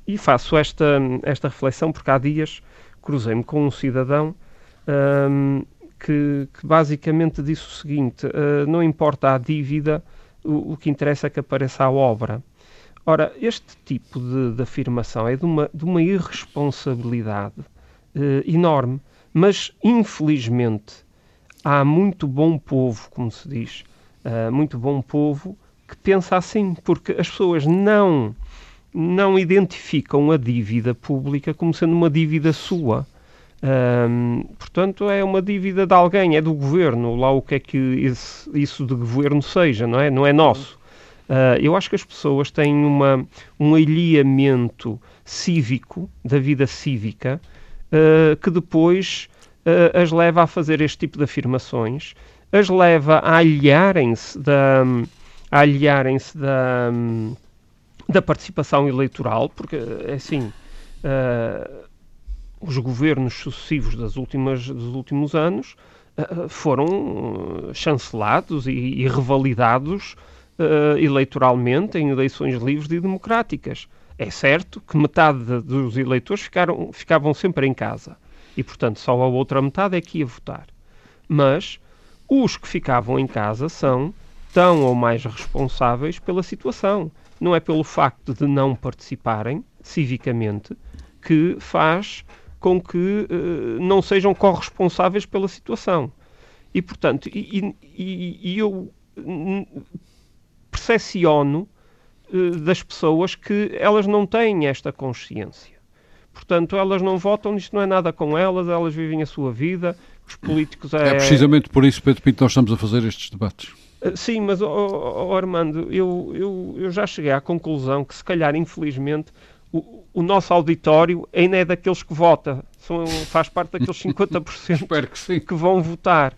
e faço esta, esta reflexão porque há dias cruzei-me com um cidadão um, que, que, basicamente disse o seguinte: uh, não importa a dívida, o, o, que interessa é que apareça a obra. Ora, este tipo de, de afirmação é de uma, de uma irresponsabilidade uh, enorme, mas infelizmente há muito bom povo, como se diz, uh, muito bom povo que pensa assim, porque as pessoas não não identificam a dívida pública como sendo uma dívida sua. Um, portanto, é uma dívida de alguém, é do governo, lá o que é que esse, isso de governo seja, não é? Não é nosso. Uh, eu acho que as pessoas têm uma, um alheamento cívico, da vida cívica, uh, que depois uh, as leva a fazer este tipo de afirmações, as leva a alhearem-se da. A alhearem-se da da participação eleitoral, porque, assim, uh, os governos sucessivos das últimas, dos últimos anos uh, foram chancelados e, e revalidados uh, eleitoralmente em eleições livres e democráticas. É certo que metade dos eleitores ficaram, ficavam sempre em casa e, portanto, só a outra metade é que ia votar. Mas os que ficavam em casa são tão ou mais responsáveis pela situação não é pelo facto de não participarem civicamente que faz com que uh, não sejam corresponsáveis pela situação. E, portanto, e, e, e eu percepciono uh, das pessoas que elas não têm esta consciência. Portanto, elas não votam, isto não é nada com elas, elas vivem a sua vida, os políticos... É, é precisamente por isso, Pedro Pinto, nós estamos a fazer estes debates. Eh, sim, mas, oh, oh, Armando, eu, eu, eu já cheguei à conclusão que, se calhar, infelizmente, o, o nosso auditório ainda é daqueles que vota. São, faz parte daqueles 50% [LAUGHS] Espero que, que vão votar.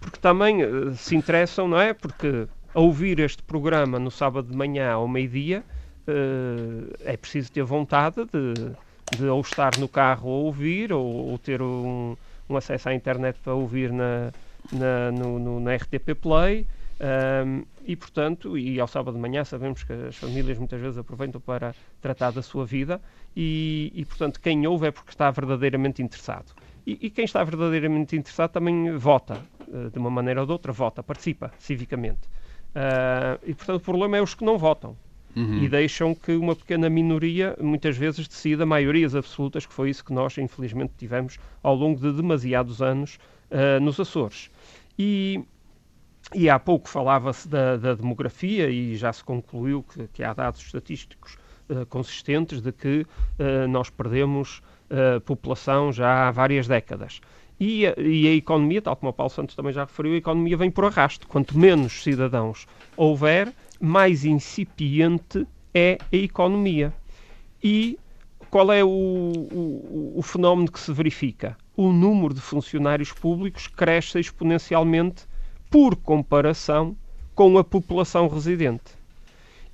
Porque também uh, se interessam, não é? Porque a ouvir este programa no sábado de manhã ao meio-dia uh, é preciso ter vontade de, de ou estar no carro a ouvir ou, ou ter um, um, acesso à internet para ouvir na, na, no, no, na RTP Play. Um, e, portanto, e ao sábado de manhã sabemos que as famílias muitas vezes aproveitam para tratar da sua vida e, e portanto, quem ouve é porque está verdadeiramente interessado. E, e quem está verdadeiramente interessado também vota, uh, de uma maneira ou de outra, vota, participa civicamente. Uh, e, portanto, o problema é os que não votam. Uhum. E deixam que uma pequena minoria, muitas vezes, decida maiorias absolutas, que foi isso que nós, infelizmente, tivemos ao longo de demasiados anos uh, nos Açores. E, e há pouco falava-se da, da, demografia e já se concluiu que, que há dados estatísticos uh, consistentes de que uh, nós perdemos uh, população já há várias décadas. E a, e a, economia, tal como o Paulo Santos também já referiu, a economia vem por arrasto. Quanto menos cidadãos houver, mais incipiente é a economia. E qual é o, o, o fenómeno que se verifica? O número de funcionários públicos cresce exponencialmente por comparação com a população residente.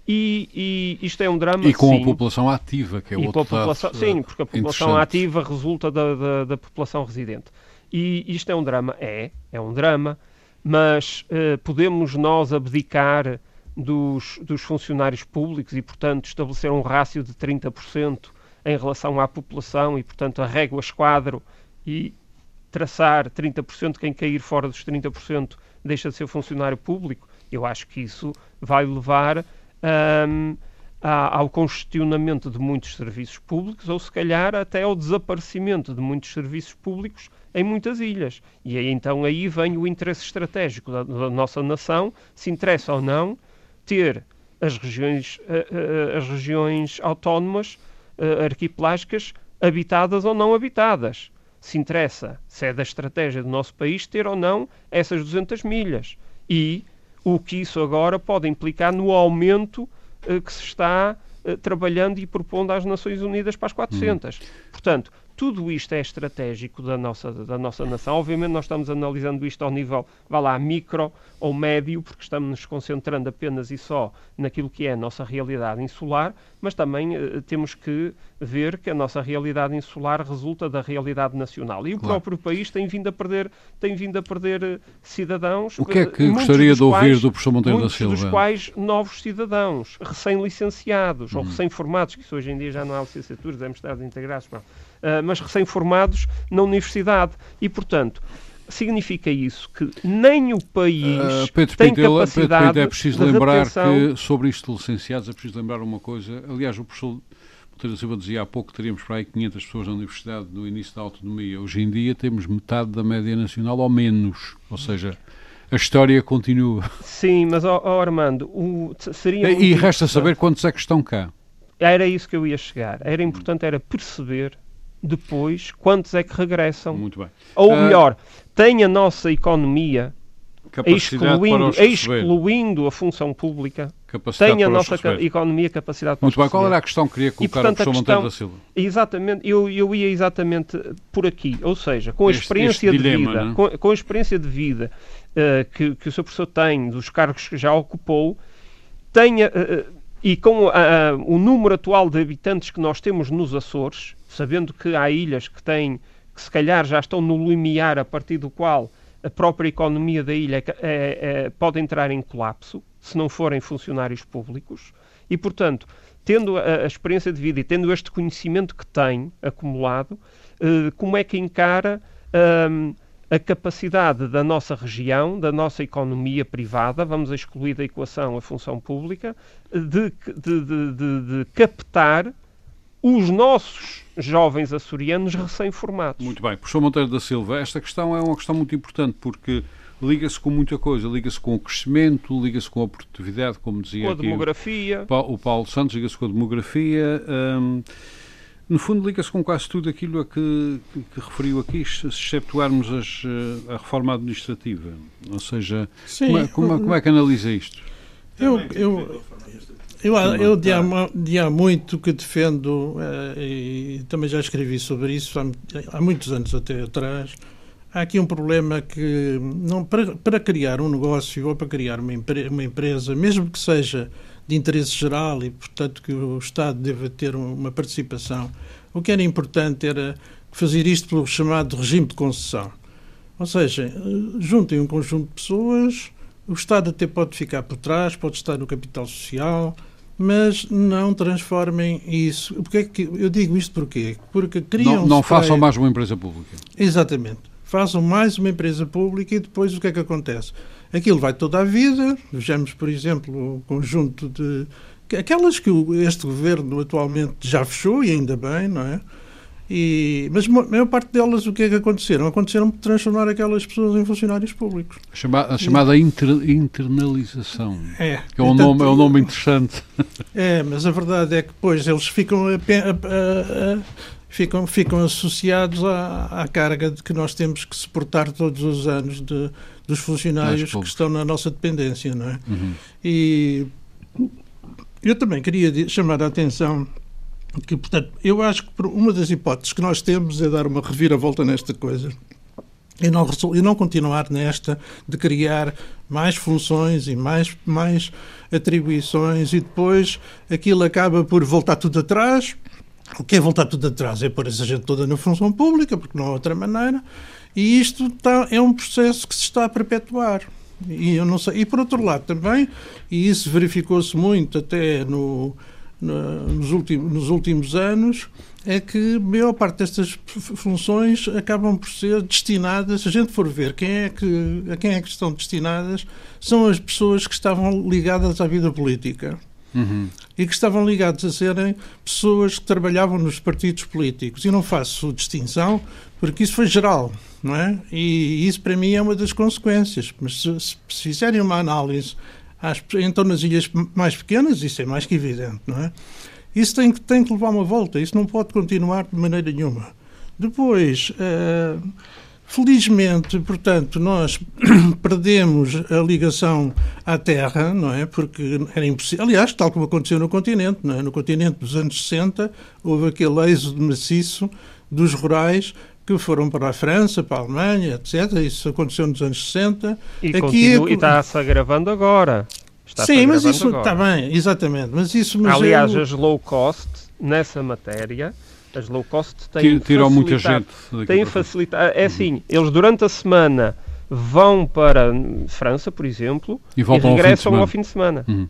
E, e, isto é um drama. E com sim. a população ativa, que é o outro população, Sim, porque a população ativa resulta da, da, da, população residente. E isto é um drama? É, é um drama, mas uh, podemos nós abdicar dos, dos funcionários públicos e, portanto, estabelecer um rácio de 30% em relação à população e, portanto, a régua esquadro e traçar 30%, quem cair fora dos 30% deixa de ser funcionário público, eu acho que isso vai levar um, a, ao congestionamento de muitos serviços públicos ou, se calhar, até ao desaparecimento de muitos serviços públicos em muitas ilhas. E aí, então aí vem o interesse estratégico da, da nossa nação, se interessa ou não ter as regiões, uh, uh, as regiões autónomas uh, arquipelágicas habitadas ou não habitadas se interessa, se é da estratégia do nosso país, ter ou não essas 200 milhas. E o que isso agora pode implicar no aumento eh, que se está eh, trabalhando e propondo às Nações Unidas para as 400. Hum. Portanto, tudo isto é estratégico da nossa, da nossa nação. Obviamente, nós estamos analisando isto ao nível, vá lá, micro ou médio, porque estamos nos concentrando apenas e só naquilo que é a nossa realidade insular, mas também uh, temos que ver que a nossa realidade insular resulta da realidade nacional. E o claro. próprio país tem vindo a perder, tem vindo a perder uh, cidadãos. O que é que gostaria de ouvir quais, do professor Monteiro da Silva? dos quais novos cidadãos, recém-licenciados ou uhum. recém-formados, que isso hoje em dia já não há licenciaturas, devemos estar integrados, uh, mas recém-formados na universidade. E, portanto, significa isso que nem o país uh, Pedro tem Pintela, capacidade Pedro Pintela, é preciso lembrar que sobre isto licenciados é preciso lembrar uma coisa. Aliás, o professor Monteiro Silva dizia há pouco que teríamos para aí 500 pessoas na universidade no início da autonomia. Hoje em dia temos metade da média nacional ou menos. Ou seja, a história continua. Sim, mas oh, oh Armando, o, seria. E resta saber quantos é que estão cá. Era isso que eu ia chegar. Era importante era perceber depois quantos é que regressam. Muito bem. Ou uh, melhor, tem a nossa economia excluindo, excluindo a função pública, tem a nossa economia capacidade para Muito bem, qual era a questão que queria colocar e, portanto, ao professor Monteiro da Silva? Exatamente, eu, eu ia exatamente por aqui, ou seja, com a este, experiência este dilema, de vida, é? com, com, a experiência de vida uh, que, que o seu professor tem, dos cargos que já ocupou, tenha, uh, e com uh, o número atual de habitantes que nós temos nos Açores, sabendo que há ilhas que têm, que se calhar já estão no limiar a partir do qual a própria economia da ilha é, é, pode entrar em colapso, se não forem funcionários públicos, e, portanto, tendo a, a experiência de vida e tendo este conhecimento que tem acumulado, uh, como é que encara a capacidade da nossa região, da nossa economia privada, vamos excluir da equação a função pública, de, de, de, de captar os nossos jovens açorianos recém-formados. Muito bem. Professor Monteiro da Silva, esta questão é uma questão muito importante porque liga-se com muita coisa, liga-se com o crescimento, liga-se com a produtividade, como dizia com a aqui demografia. O, Paulo Santos, liga-se com a demografia. Hum, no fundo, liga-se com quase tudo aquilo a que, que, que referiu aqui, se exceptuarmos as, eh, a reforma administrativa. Ou seja, Sim, como, é, como, como, é que analisa isto? Eu, eu, eu, eu de, há, de há muito que defendo, uh, e também já escrevi sobre isso há, há, muitos anos até atrás, há aqui um problema que não, para, para criar um negócio ou para criar uma, uma empresa, mesmo que seja de interesse geral e, portanto, que o Estado deva ter uma participação. O que era importante era fazer isto pelo chamado regime de concessão. Ou seja, juntem um conjunto de pessoas, o Estado até pode ficar por trás, pode estar no capital social, mas não transformem isso. Porque é que eu digo isto porquê? Porque criam. Não, não façam mais uma empresa pública. Exatamente. Façam mais uma empresa pública e depois o que é que acontece? Aquilo vai toda a vida. Vejamos, por exemplo, o conjunto de. Aquelas que este governo atualmente já fechou, e ainda bem, não é? E, mas a maior parte delas, o que é que aconteceram? Aconteceram por transformar aquelas pessoas em funcionários públicos. A chamada, a chamada inter, internalização. É. Que é um, nome, é um nome interessante. É, mas a verdade é que depois eles ficam a, a, a, ficam, ficam associados à, à, carga de que nós temos que suportar todos os anos de, dos funcionários que estão na nossa dependência, não é? Uhum. E eu também queria chamar a atenção que, portanto, eu acho que uma das hipóteses que nós temos é dar uma reviravolta nesta coisa e não, e não continuar nesta de criar mais funções e mais, mais atribuições e depois aquilo acaba por voltar tudo atrás o que é voltar tudo atrás? É pôr essa gente toda na função pública, porque não há outra maneira. E isto está, é um processo que se está a perpetuar. E, eu não sei. e por outro lado também, e isso verificou-se muito até no, no, nos, últimos, nos últimos anos, é que a maior parte destas funções acabam por ser destinadas, se a gente for ver quem é que, a quem é que estão destinadas, são as pessoas que estavam ligadas à vida política. Uhum. E que estavam ligados a serem pessoas que trabalhavam nos partidos políticos. E não faço distinção, porque isso foi geral, não é? E isso para mim é uma das consequências. Mas se, se fizerem uma análise, às, então nas ilhas mais pequenas, isso é mais que evidente, não é? Isso tem que, tem que levar uma volta, isso não pode continuar de maneira nenhuma. Depois. Uh, Felizmente, portanto, nós [CLEARS THROAT] perdemos a ligação à Terra, não é? Porque era impossível. Aliás, tal como aconteceu no continente, não é? No continente dos anos 60, houve aquele êxodo maciço dos rurais que foram para a França, para a Alemanha, etc. Isso aconteceu nos anos 60. E, Aqui continua, é... e está-se agravando agora. Está Sim, mas isso está bem, exatamente. Mas isso, mas Aliás, as low cost, nessa matéria, as low cost têm Tiram muita gente. Têm facilitado. É assim, eles durante a semana vão para França, por exemplo, e, e regressam ao fim de semana. Uhum.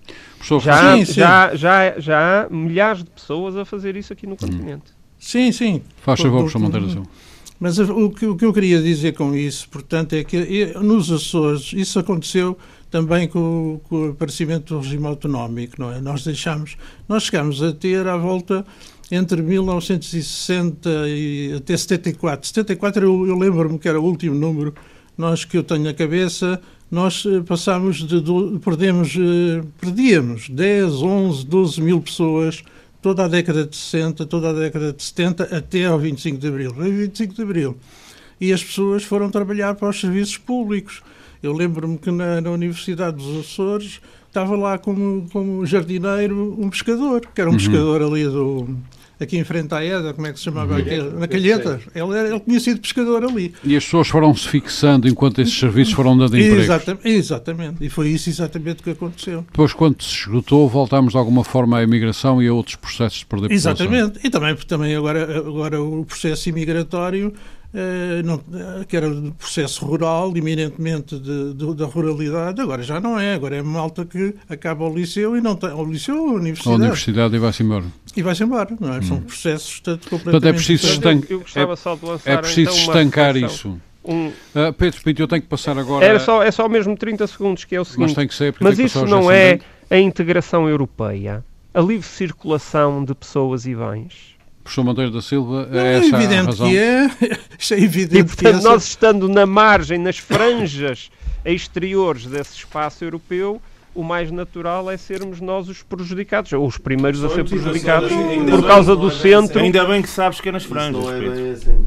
Já, sim, sim. Já, já, já há milhares de pessoas a fazer isso aqui no uhum. continente. Sim, sim. Faz favor, professor Monteiro Mas o que, o que eu queria dizer com isso, portanto, é que nos Açores isso aconteceu também com, com, o aparecimento do regime autonómico, não é? Nós deixamos, nós chegamos a ter à volta entre 1960 e até 74. 74 eu, eu lembro-me que era o último número nós que eu tenho na cabeça, nós eh, passámos de, de perdemos, eh, perdíamos 10, 11, 12 mil pessoas toda a década de 60, toda a década de 70 até ao 25 de Abril. Foi 25 de Abril. E as pessoas foram trabalhar para os serviços públicos. Eu lembro-me que na, na, Universidade dos Açores estava lá como, como jardineiro um pescador, que era um uhum. pescador ali do, aqui em frente à EDA, como é que se chamava uhum. aquele? Na Calheta. Ele, era, ele tinha sido pescador ali. E as pessoas foram-se fixando enquanto esses serviços foram dando empregos. Exatamente, exatamente. E foi isso exatamente que aconteceu. Depois, quando se esgotou, voltámos de alguma forma à imigração e a outros processos de perder Exatamente. População. E também, também agora, agora o processo imigratório Uh, não, que era do processo rural, eminentemente de, de, da ruralidade, agora já não é, agora é malta que acaba o liceu e não tem, o liceu ou a universidade. A universidade e vai-se embora. E vai-se embora, não é? Hum. São processos tanto completamente Portanto, é preciso, estancar eu, eu é, é preciso então, estancar isso. Um... Uh, Pedro Pinto, eu tenho que passar agora. Era só, é só mesmo 30 segundos, que é o seguinte. Mas tem que ser, Mas isso não é a integração europeia, a livre circulação de pessoas e bens professor Monteiro da Silva, é, é essa evidente a razão? Que é. [LAUGHS] Isto é evidente e, portanto, nós estando na margem, nas franjas exteriores desse espaço europeu, o mais natural é sermos nós os prejudicados, ou os primeiros a ser prejudicados por causa do centro. Ainda bem que sabes que é nas franjas.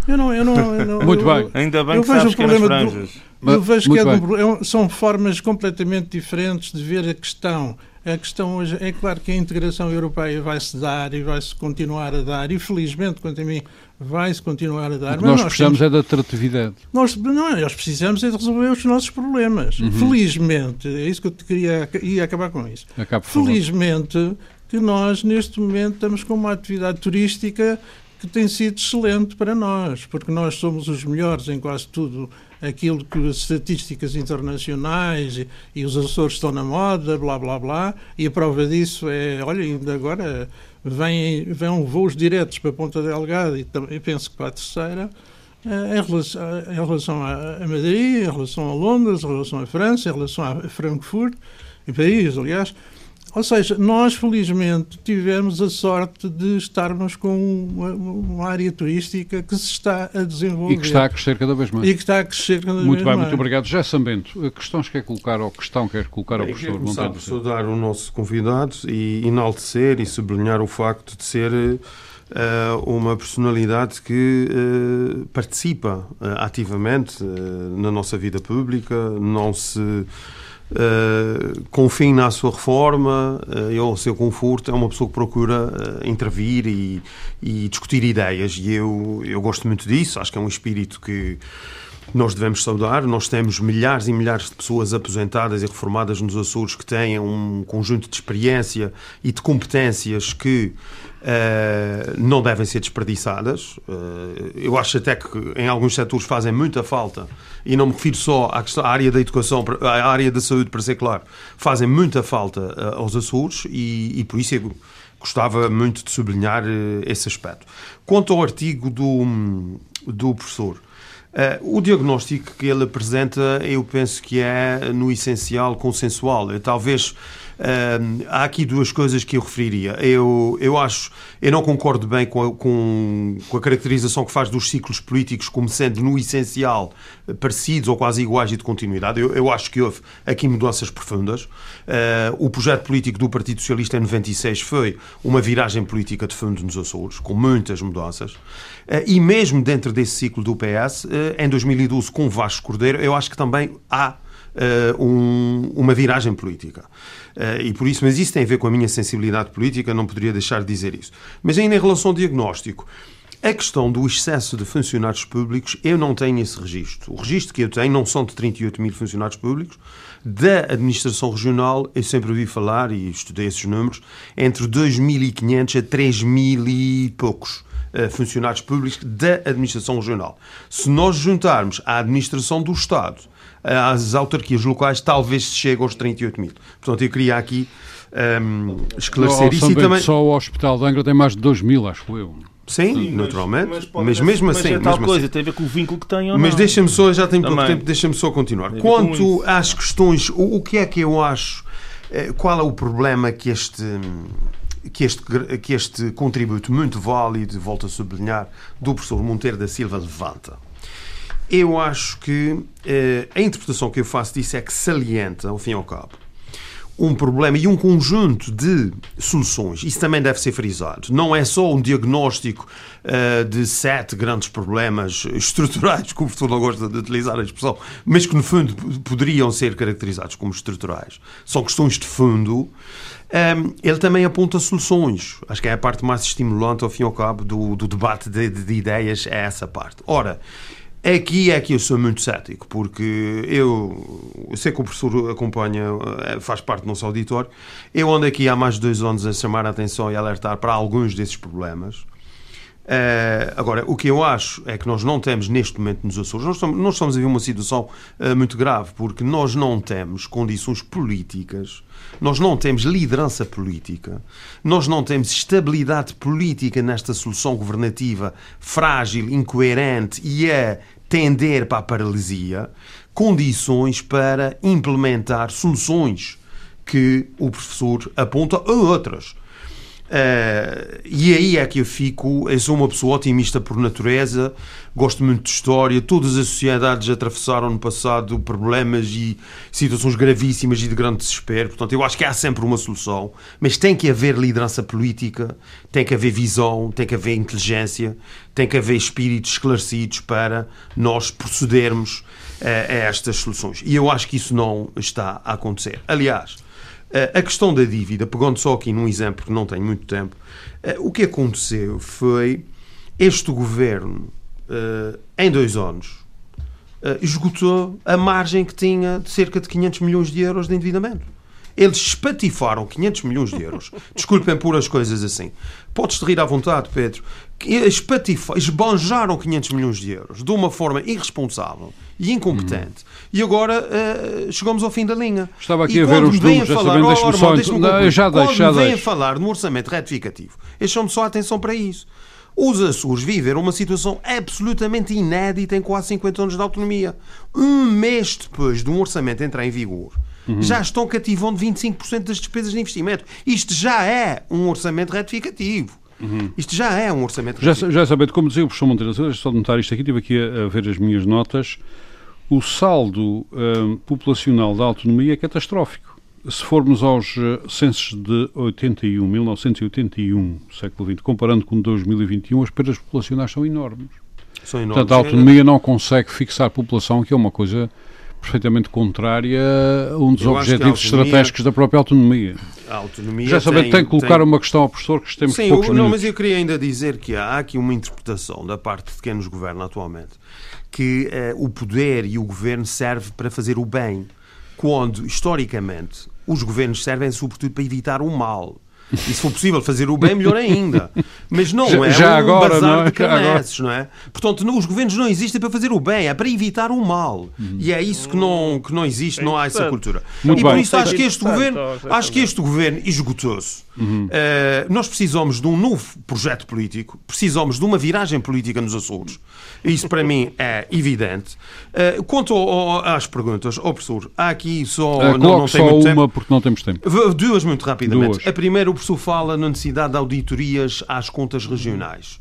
Eu não, eu não, eu não, Muito bem. Ainda bem que sabes que é nas franjas. Eu vejo que é são formas completamente diferentes de ver a questão. A questão hoje é claro que a integração europeia vai se dar e vai se continuar a dar, e felizmente, quanto a mim, vai se continuar a dar. O que nós precisamos temos, é da atratividade. Nós, não, nós precisamos é de resolver os nossos problemas. Uhum. Felizmente, é isso que eu queria ia acabar com isso. Felizmente, que nós, neste momento, estamos com uma atividade turística que tem sido excelente para nós, porque nós somos os melhores em quase tudo aquilo que as estatísticas internacionais e, e, os Açores estão na moda, blá blá blá, e a prova disso é, olha, ainda agora vêm, vêm voos diretos para Ponta Delgada e penso que para a terceira, eh, em relação, em relação a Madrid, em relação a Londres, em relação à França, em relação a Frankfurt, em Paris, aliás, ou seja, nós felizmente tivemos a sorte de estarmos com uma, uma, área turística que se está a desenvolver. E que está a crescer cada vez mais. E que está a crescer cada muito vez bem, mais. Muito obrigado. Já Sambento, questões quer colocar, ou questão quer colocar ao professor Monteiro? Quero saudar o nosso convidado e enaltecer e sublinhar o facto de ser uh, uma personalidade que uh, participa uh, ativamente na nossa vida pública, não se Uh, confina à sua reforma uh, e ao seu conforto, é uma pessoa que procura uh, intervir e, e, discutir ideias. E eu, eu gosto muito disso, acho que é um espírito que nós devemos saudar. Nós temos milhares e milhares de pessoas aposentadas e reformadas nos Açores que têm um conjunto de experiência e de competências que uh, não devem ser desperdiçadas. Uh, eu acho até que em alguns setores fazem muita falta, e não me refiro só à, questão, à área da educação, à área da saúde, para ser claro, fazem muita falta uh, aos Açores e, e, por isso eu gostava muito de sublinhar esse aspecto. Quanto ao artigo do, do professor. Uh, o diagnóstico que ele apresenta, eu penso que é, no essencial, consensual. Talvez Uh, há aqui duas coisas que eu referiria. Eu, eu acho, eu não concordo bem com a, com, com a caracterização que faz dos ciclos políticos como sendo, no essencial, parecidos ou quase iguais e de continuidade. Eu, eu acho que houve aqui mudanças profundas. Uh, o projeto político do Partido Socialista em 96 foi uma viragem política de fundo nos Açores, com muitas mudanças. Uh, e mesmo dentro desse ciclo do PS, em 2012, com Vasco Cordeiro, eu acho que também há um, uma viragem política. Uh, e por isso, mas isso tem a ver com a minha sensibilidade política, não poderia deixar de dizer isso. Mas ainda em relação ao diagnóstico, A questão do excesso de funcionários públicos, eu não tenho esse registro. O registro que eu tenho não são de 38 mil funcionários públicos. Da administração regional, eu sempre ouvi falar, e estudei esses números, entre 2.500 a 3.000 e poucos uh, funcionários públicos da administração regional. Se nós juntarmos a administração do Estado, às autarquias locais, talvez se chegue aos 38 mil. Portanto, eu queria aqui um, esclarecer oh, isso e também... Só o Hospital de Angra tem mais de 2 mil, acho eu. Sim, Sim naturalmente. Mas, mas, mas mesmo mas assim. É tal coisa, assim. tem a ver com o vínculo que tem ou Mas deixa-me só, já tenho pouco tempo, deixa-me só continuar. Quanto às questões, o, o, que é que eu acho, eh, qual é o problema que este. Que este, que este contributo muito válido, volto a sublinhar, do professor Monteiro da Silva levanta. Eu acho que eh, a interpretação que eu faço disso é que salienta, ao fim e ao cabo, um problema e um conjunto de soluções. Isso também deve ser frisado. Não é só um diagnóstico uh, de sete grandes problemas [LAUGHS] estruturais, como o não gosta de utilizar a expressão, mas que no fundo poderiam ser caracterizados como estruturais. São questões de fundo. Um, ehm, ele também aponta soluções. Acho que é a parte mais estimulante, ao fim e ao cabo, do, do debate de, de ideias, é essa parte. Ora, Aqui é que eu sou muito cético, porque eu, eu sei que o professor acompanha, eh, faz parte do nosso auditório. Eu ando aqui há mais de dois anos a chamar a atenção e alertar para alguns desses problemas. Uh, agora, o que eu acho é que nós não temos neste momento nos Açores, nós estamos, nós estamos a ver uma situação uh, muito grave, porque nós não temos condições políticas, nós não temos liderança política, nós não temos estabilidade política nesta solução governativa frágil, incoerente e a tender para a paralisia, condições para implementar soluções que o professor aponta ou outras Uh, e aí é que eu fico. Eu sou uma pessoa otimista por natureza, gosto muito de história. Todas as sociedades atravessaram no passado problemas e situações gravíssimas e de grande desespero. Portanto, eu acho que há sempre uma solução, mas tem que haver liderança política, tem que haver visão, tem que haver inteligência, tem que haver espíritos esclarecidos para nós procedermos uh, a estas soluções. E eu acho que isso não está a acontecer. Aliás. Eh, a questão da dívida, pegando só aqui num exemplo que não tenho muito tempo, eh, o que aconteceu foi este governo, eh, em dois anos, esgotou a margem que tinha de cerca de 500 milhões de euros de endividamento. Eles espatifaram 500 milhões de euros. [LAUGHS] Desculpem por as coisas assim. Podes-te rir à vontade, Pedro. Esbanjaram 500 milhões de euros de uma forma irresponsável e incompetente. Uhum. E agora uh, chegamos ao fim da linha. Estava aqui e a ver os números, já sabendo, deixe-me só... Deixe não, já deixo, já a falar no orçamento retificativo, chamam só a atenção para isso. Os Açores viveram uma situação absolutamente inédita em quase 50 anos de autonomia. Um mês depois de um orçamento entrar em vigor, uhum. já estão cativando 25% das despesas de investimento. Isto já é um orçamento retificativo. Uhum. Isto já é um orçamento já, já sabendo, como dizia o professor Monteiro, só notar isto aqui, estive aqui a, a ver as minhas notas o saldo uh, populacional da autonomia é catastrófico. Se formos aos uh, censos de 81, 1981, século XX, comparando com 2021, as perdas populacionais são enormes. São enormes. Portanto, a autonomia não consegue fixar a população, que é uma coisa perfeitamente contrária a um dos Eu objetivos autonomia, estratégicos da própria autonomia. A autonomia Já sabendo, tem, tem que colocar tem... uma questão ao professor que temos Sim, poucos eu, não, mas eu queria ainda dizer que há aqui uma interpretação da parte de quem nos governa atualmente que uh, o poder e o governo serve para fazer o bem, quando, historicamente, os governos servem sobretudo para evitar o mal. E se for possível fazer o bem, melhor ainda. Mas não já, é já um agora, bazar não é? de caneces, não é? Portanto, não, os governos não existem para fazer o bem, é para evitar o mal. Uhum. E é isso que não, que não existe, não há essa cultura. Muito e por isso acho que este governo, acho que este governo esgotou-se. Uhum. Uh, nós precisamos de um novo projeto político, precisamos de uma viragem política nos Açores. Isso para mim é evidente. Uh, quanto ao, ao, às perguntas, oh, professor, há aqui só. Uh, não, não só uma tempo. porque não temos tempo. Duas muito rapidamente. Duas. A primeira, o professor fala na necessidade de auditorias às contas regionais.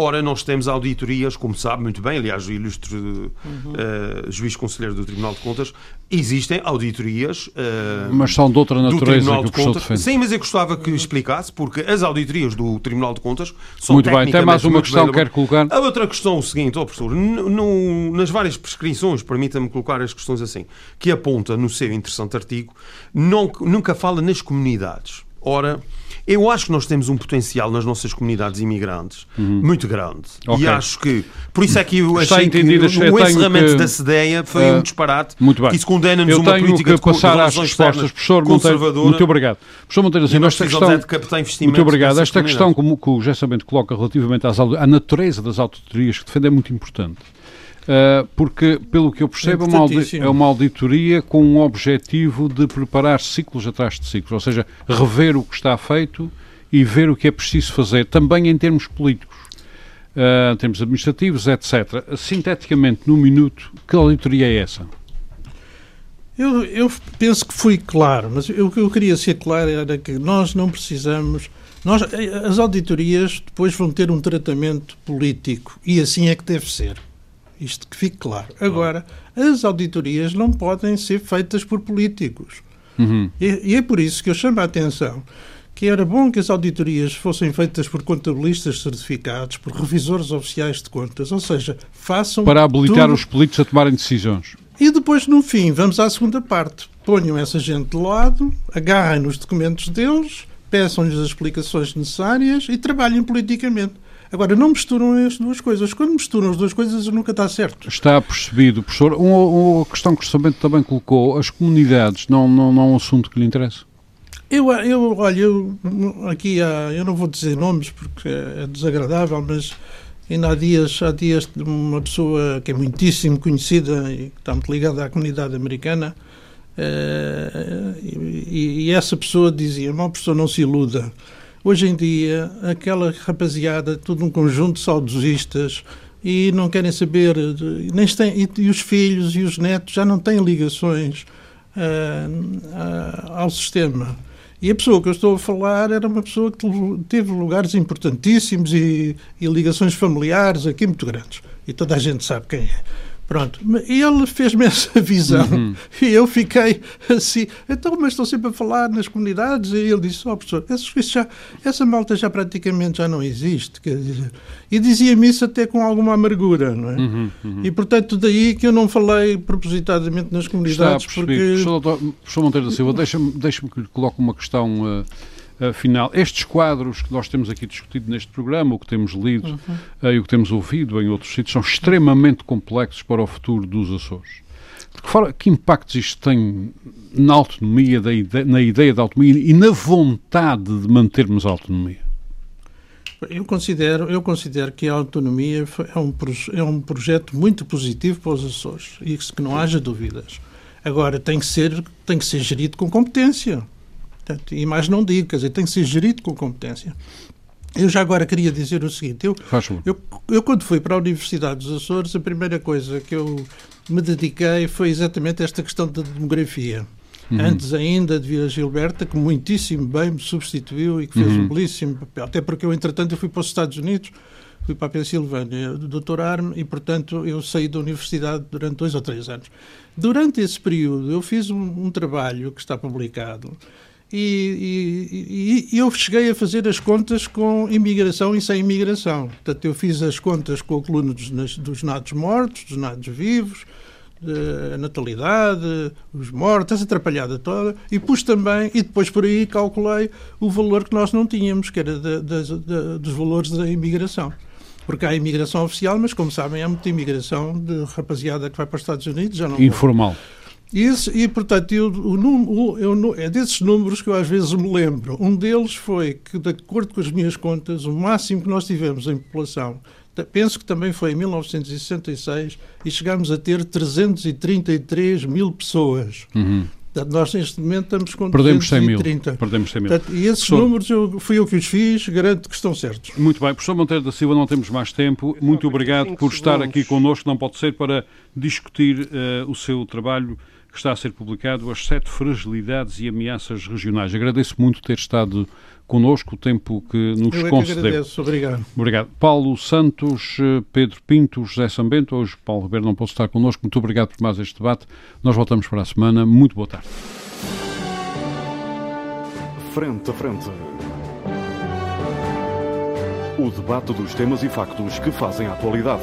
Ora, nós temos auditorias, como sabe muito bem, aliás, o ilustre uhum. uh, juiz conselheiro do Tribunal de Contas, existem auditorias. Uh, mas são de outra natureza que o professor defende. Sim, mas eu gostava que explicasse, porque as auditorias do Tribunal de Contas são Muito bem, tem mais uma questão que quer colocar. A outra questão é o seguinte, oh, professor, nas várias prescrições, permita-me colocar as questões assim, que aponta no seu interessante artigo, não, nunca fala nas comunidades. Ora, eu acho que nós temos um potencial nas nossas comunidades imigrantes uhum. muito grande. Okay. E acho que. Por isso é que eu Está achei que o encerramento que, da CDEA foi uh, um disparate muito bem. que isso condena-nos uma política que passar às respostas. Professor Monteiro, muito obrigado. Professor Monteiro, assim, esta questão, muito obrigado. Esta questão que, que o José Bento coloca relativamente às, à natureza das auditorias que defende é muito importante. Uh, porque, pelo que eu percebo, é uma, é uma auditoria com um objetivo de preparar ciclos atrás de ciclos, ou seja, rever o que está feito e ver o que é preciso fazer, também em termos políticos, uh, em termos administrativos, etc. Sinteticamente, num minuto, que auditoria é essa? Eu, eu penso que fui claro, mas o que eu queria ser claro era que nós não precisamos. Nós, as auditorias depois vão ter um tratamento político e assim é que deve ser. Isto que fique claro. Agora, as auditorias não podem ser feitas por políticos. Uhum. E, e, é por isso que eu chamo a atenção que era bom que as auditorias fossem feitas por contabilistas certificados, por revisores oficiais de contas, ou seja, façam. Para habilitar tudo. os políticos a tomarem decisões. E depois, no fim, vamos à segunda parte. Ponham essa gente de lado, agarrem nos documentos deles, peçam-lhes as explicações necessárias e trabalhem politicamente. Agora, não misturam as duas coisas. Quando misturam as duas coisas, nunca está certo. Está percebido, professor. Uma, uma questão que o Samento também colocou, as comunidades não, não, não é um assunto que lhe interessa? Eu, eu olha, eu, aqui há, eu não vou dizer nomes porque é desagradável, mas ainda há dias, há dias uma pessoa que é muitíssimo conhecida e que está muito ligada à comunidade americana, eh, e, e, essa pessoa dizia, uma pessoa não se iluda, Hoje em dia, aquela rapaziada, tudo um conjunto de saudosistas e não querem saber, nem têm, e, os filhos e os netos já não têm ligações uh, uh, ao sistema. E a pessoa que eu estou a falar era uma pessoa que teve lugares importantíssimos e, e ligações familiares aqui muito grandes. E toda a gente sabe quem é. Pronto, ele fez-me essa visão uhum. e eu fiquei assim, então, mas estou sempre a falar nas comunidades e ele disse, ó oh, professor, já, essa malta já praticamente já não existe, quer dizer, e dizia-me isso até com alguma amargura, não é? Uhum, uhum. E portanto daí que eu não falei propositadamente nas comunidades, porque... Professor, professor Monteiro da Silva, deixa-me deixa que lhe coloque uma questão... Uh, Afinal, estes quadros que nós temos aqui discutido neste programa, o que temos lido uhum. uh, e o que temos ouvido em outros sítios, são extremamente complexos para o futuro dos Açores. Que, que impactos isto tem na autonomia, da ide na ideia da autonomia e na vontade de mantermos a autonomia? Eu considero, eu considero que a autonomia é um, é um projeto muito positivo para os Açores e que não haja dúvidas. Agora, tem que ser, tem que ser gerido com competência. Portanto, e mais não digo, quer dizer, tem que ser gerido com competência. Eu já agora queria dizer o seguinte: eu, eu, eu, quando fui para a Universidade dos Açores, a primeira coisa que eu me dediquei foi exatamente esta questão da demografia. Uhum. Antes ainda de vir a Gilberta, que muitíssimo bem me substituiu e que fez uhum. um belíssimo papel. Até porque eu, entretanto, eu fui para os Estados Unidos, fui para a Pensilvânia doutorar-me e, portanto, eu saí da universidade durante dois ou três anos. Durante esse período, eu fiz um, um trabalho que está publicado e, e, e, eu cheguei a fazer as contas com imigração e sem imigração. Portanto, eu fiz as contas com a coluna dos, dos nados mortos, dos nados vivos, a natalidade, os mortos, essa atrapalhada toda, e pus também, e depois por aí calculei o valor que nós não tínhamos, que era de, de, de, dos valores da imigração. Porque há imigração oficial, mas como sabem, há muita imigração de rapaziada que vai para os Estados Unidos, já não Informal. Vou. Isso, e, portanto, eu, o, eu, é desses números que eu às vezes me lembro. Um deles foi que, de acordo com as minhas contas, o máximo que nós tivemos em população, penso que também foi em 1966, e chegámos a ter 333 mil pessoas. Uhum. Portanto, nós neste momento estamos com Perdemos 230. 100 mil. Perdemos 100 mil. Portanto, e esses Professor... números eu, fui eu que os fiz, garanto que estão certos. Muito bem. Professor Monteiro da Silva, não temos mais tempo. Muito obrigado por estar aqui connosco. Não pode ser para discutir uh, o seu trabalho que está a ser publicado, As Sete Fragilidades e Ameaças Regionais. Agradeço muito ter estado connosco, o tempo que nos Eu é concedeu. Que agradeço. Obrigado. Obrigado. Paulo Santos, Pedro Pinto, José Sambento, hoje Paulo Ribeiro não pode estar connosco. Muito obrigado por mais este debate. Nós voltamos para a semana. Muito boa tarde. Frente a frente. O debate dos temas e factos que fazem a atualidade.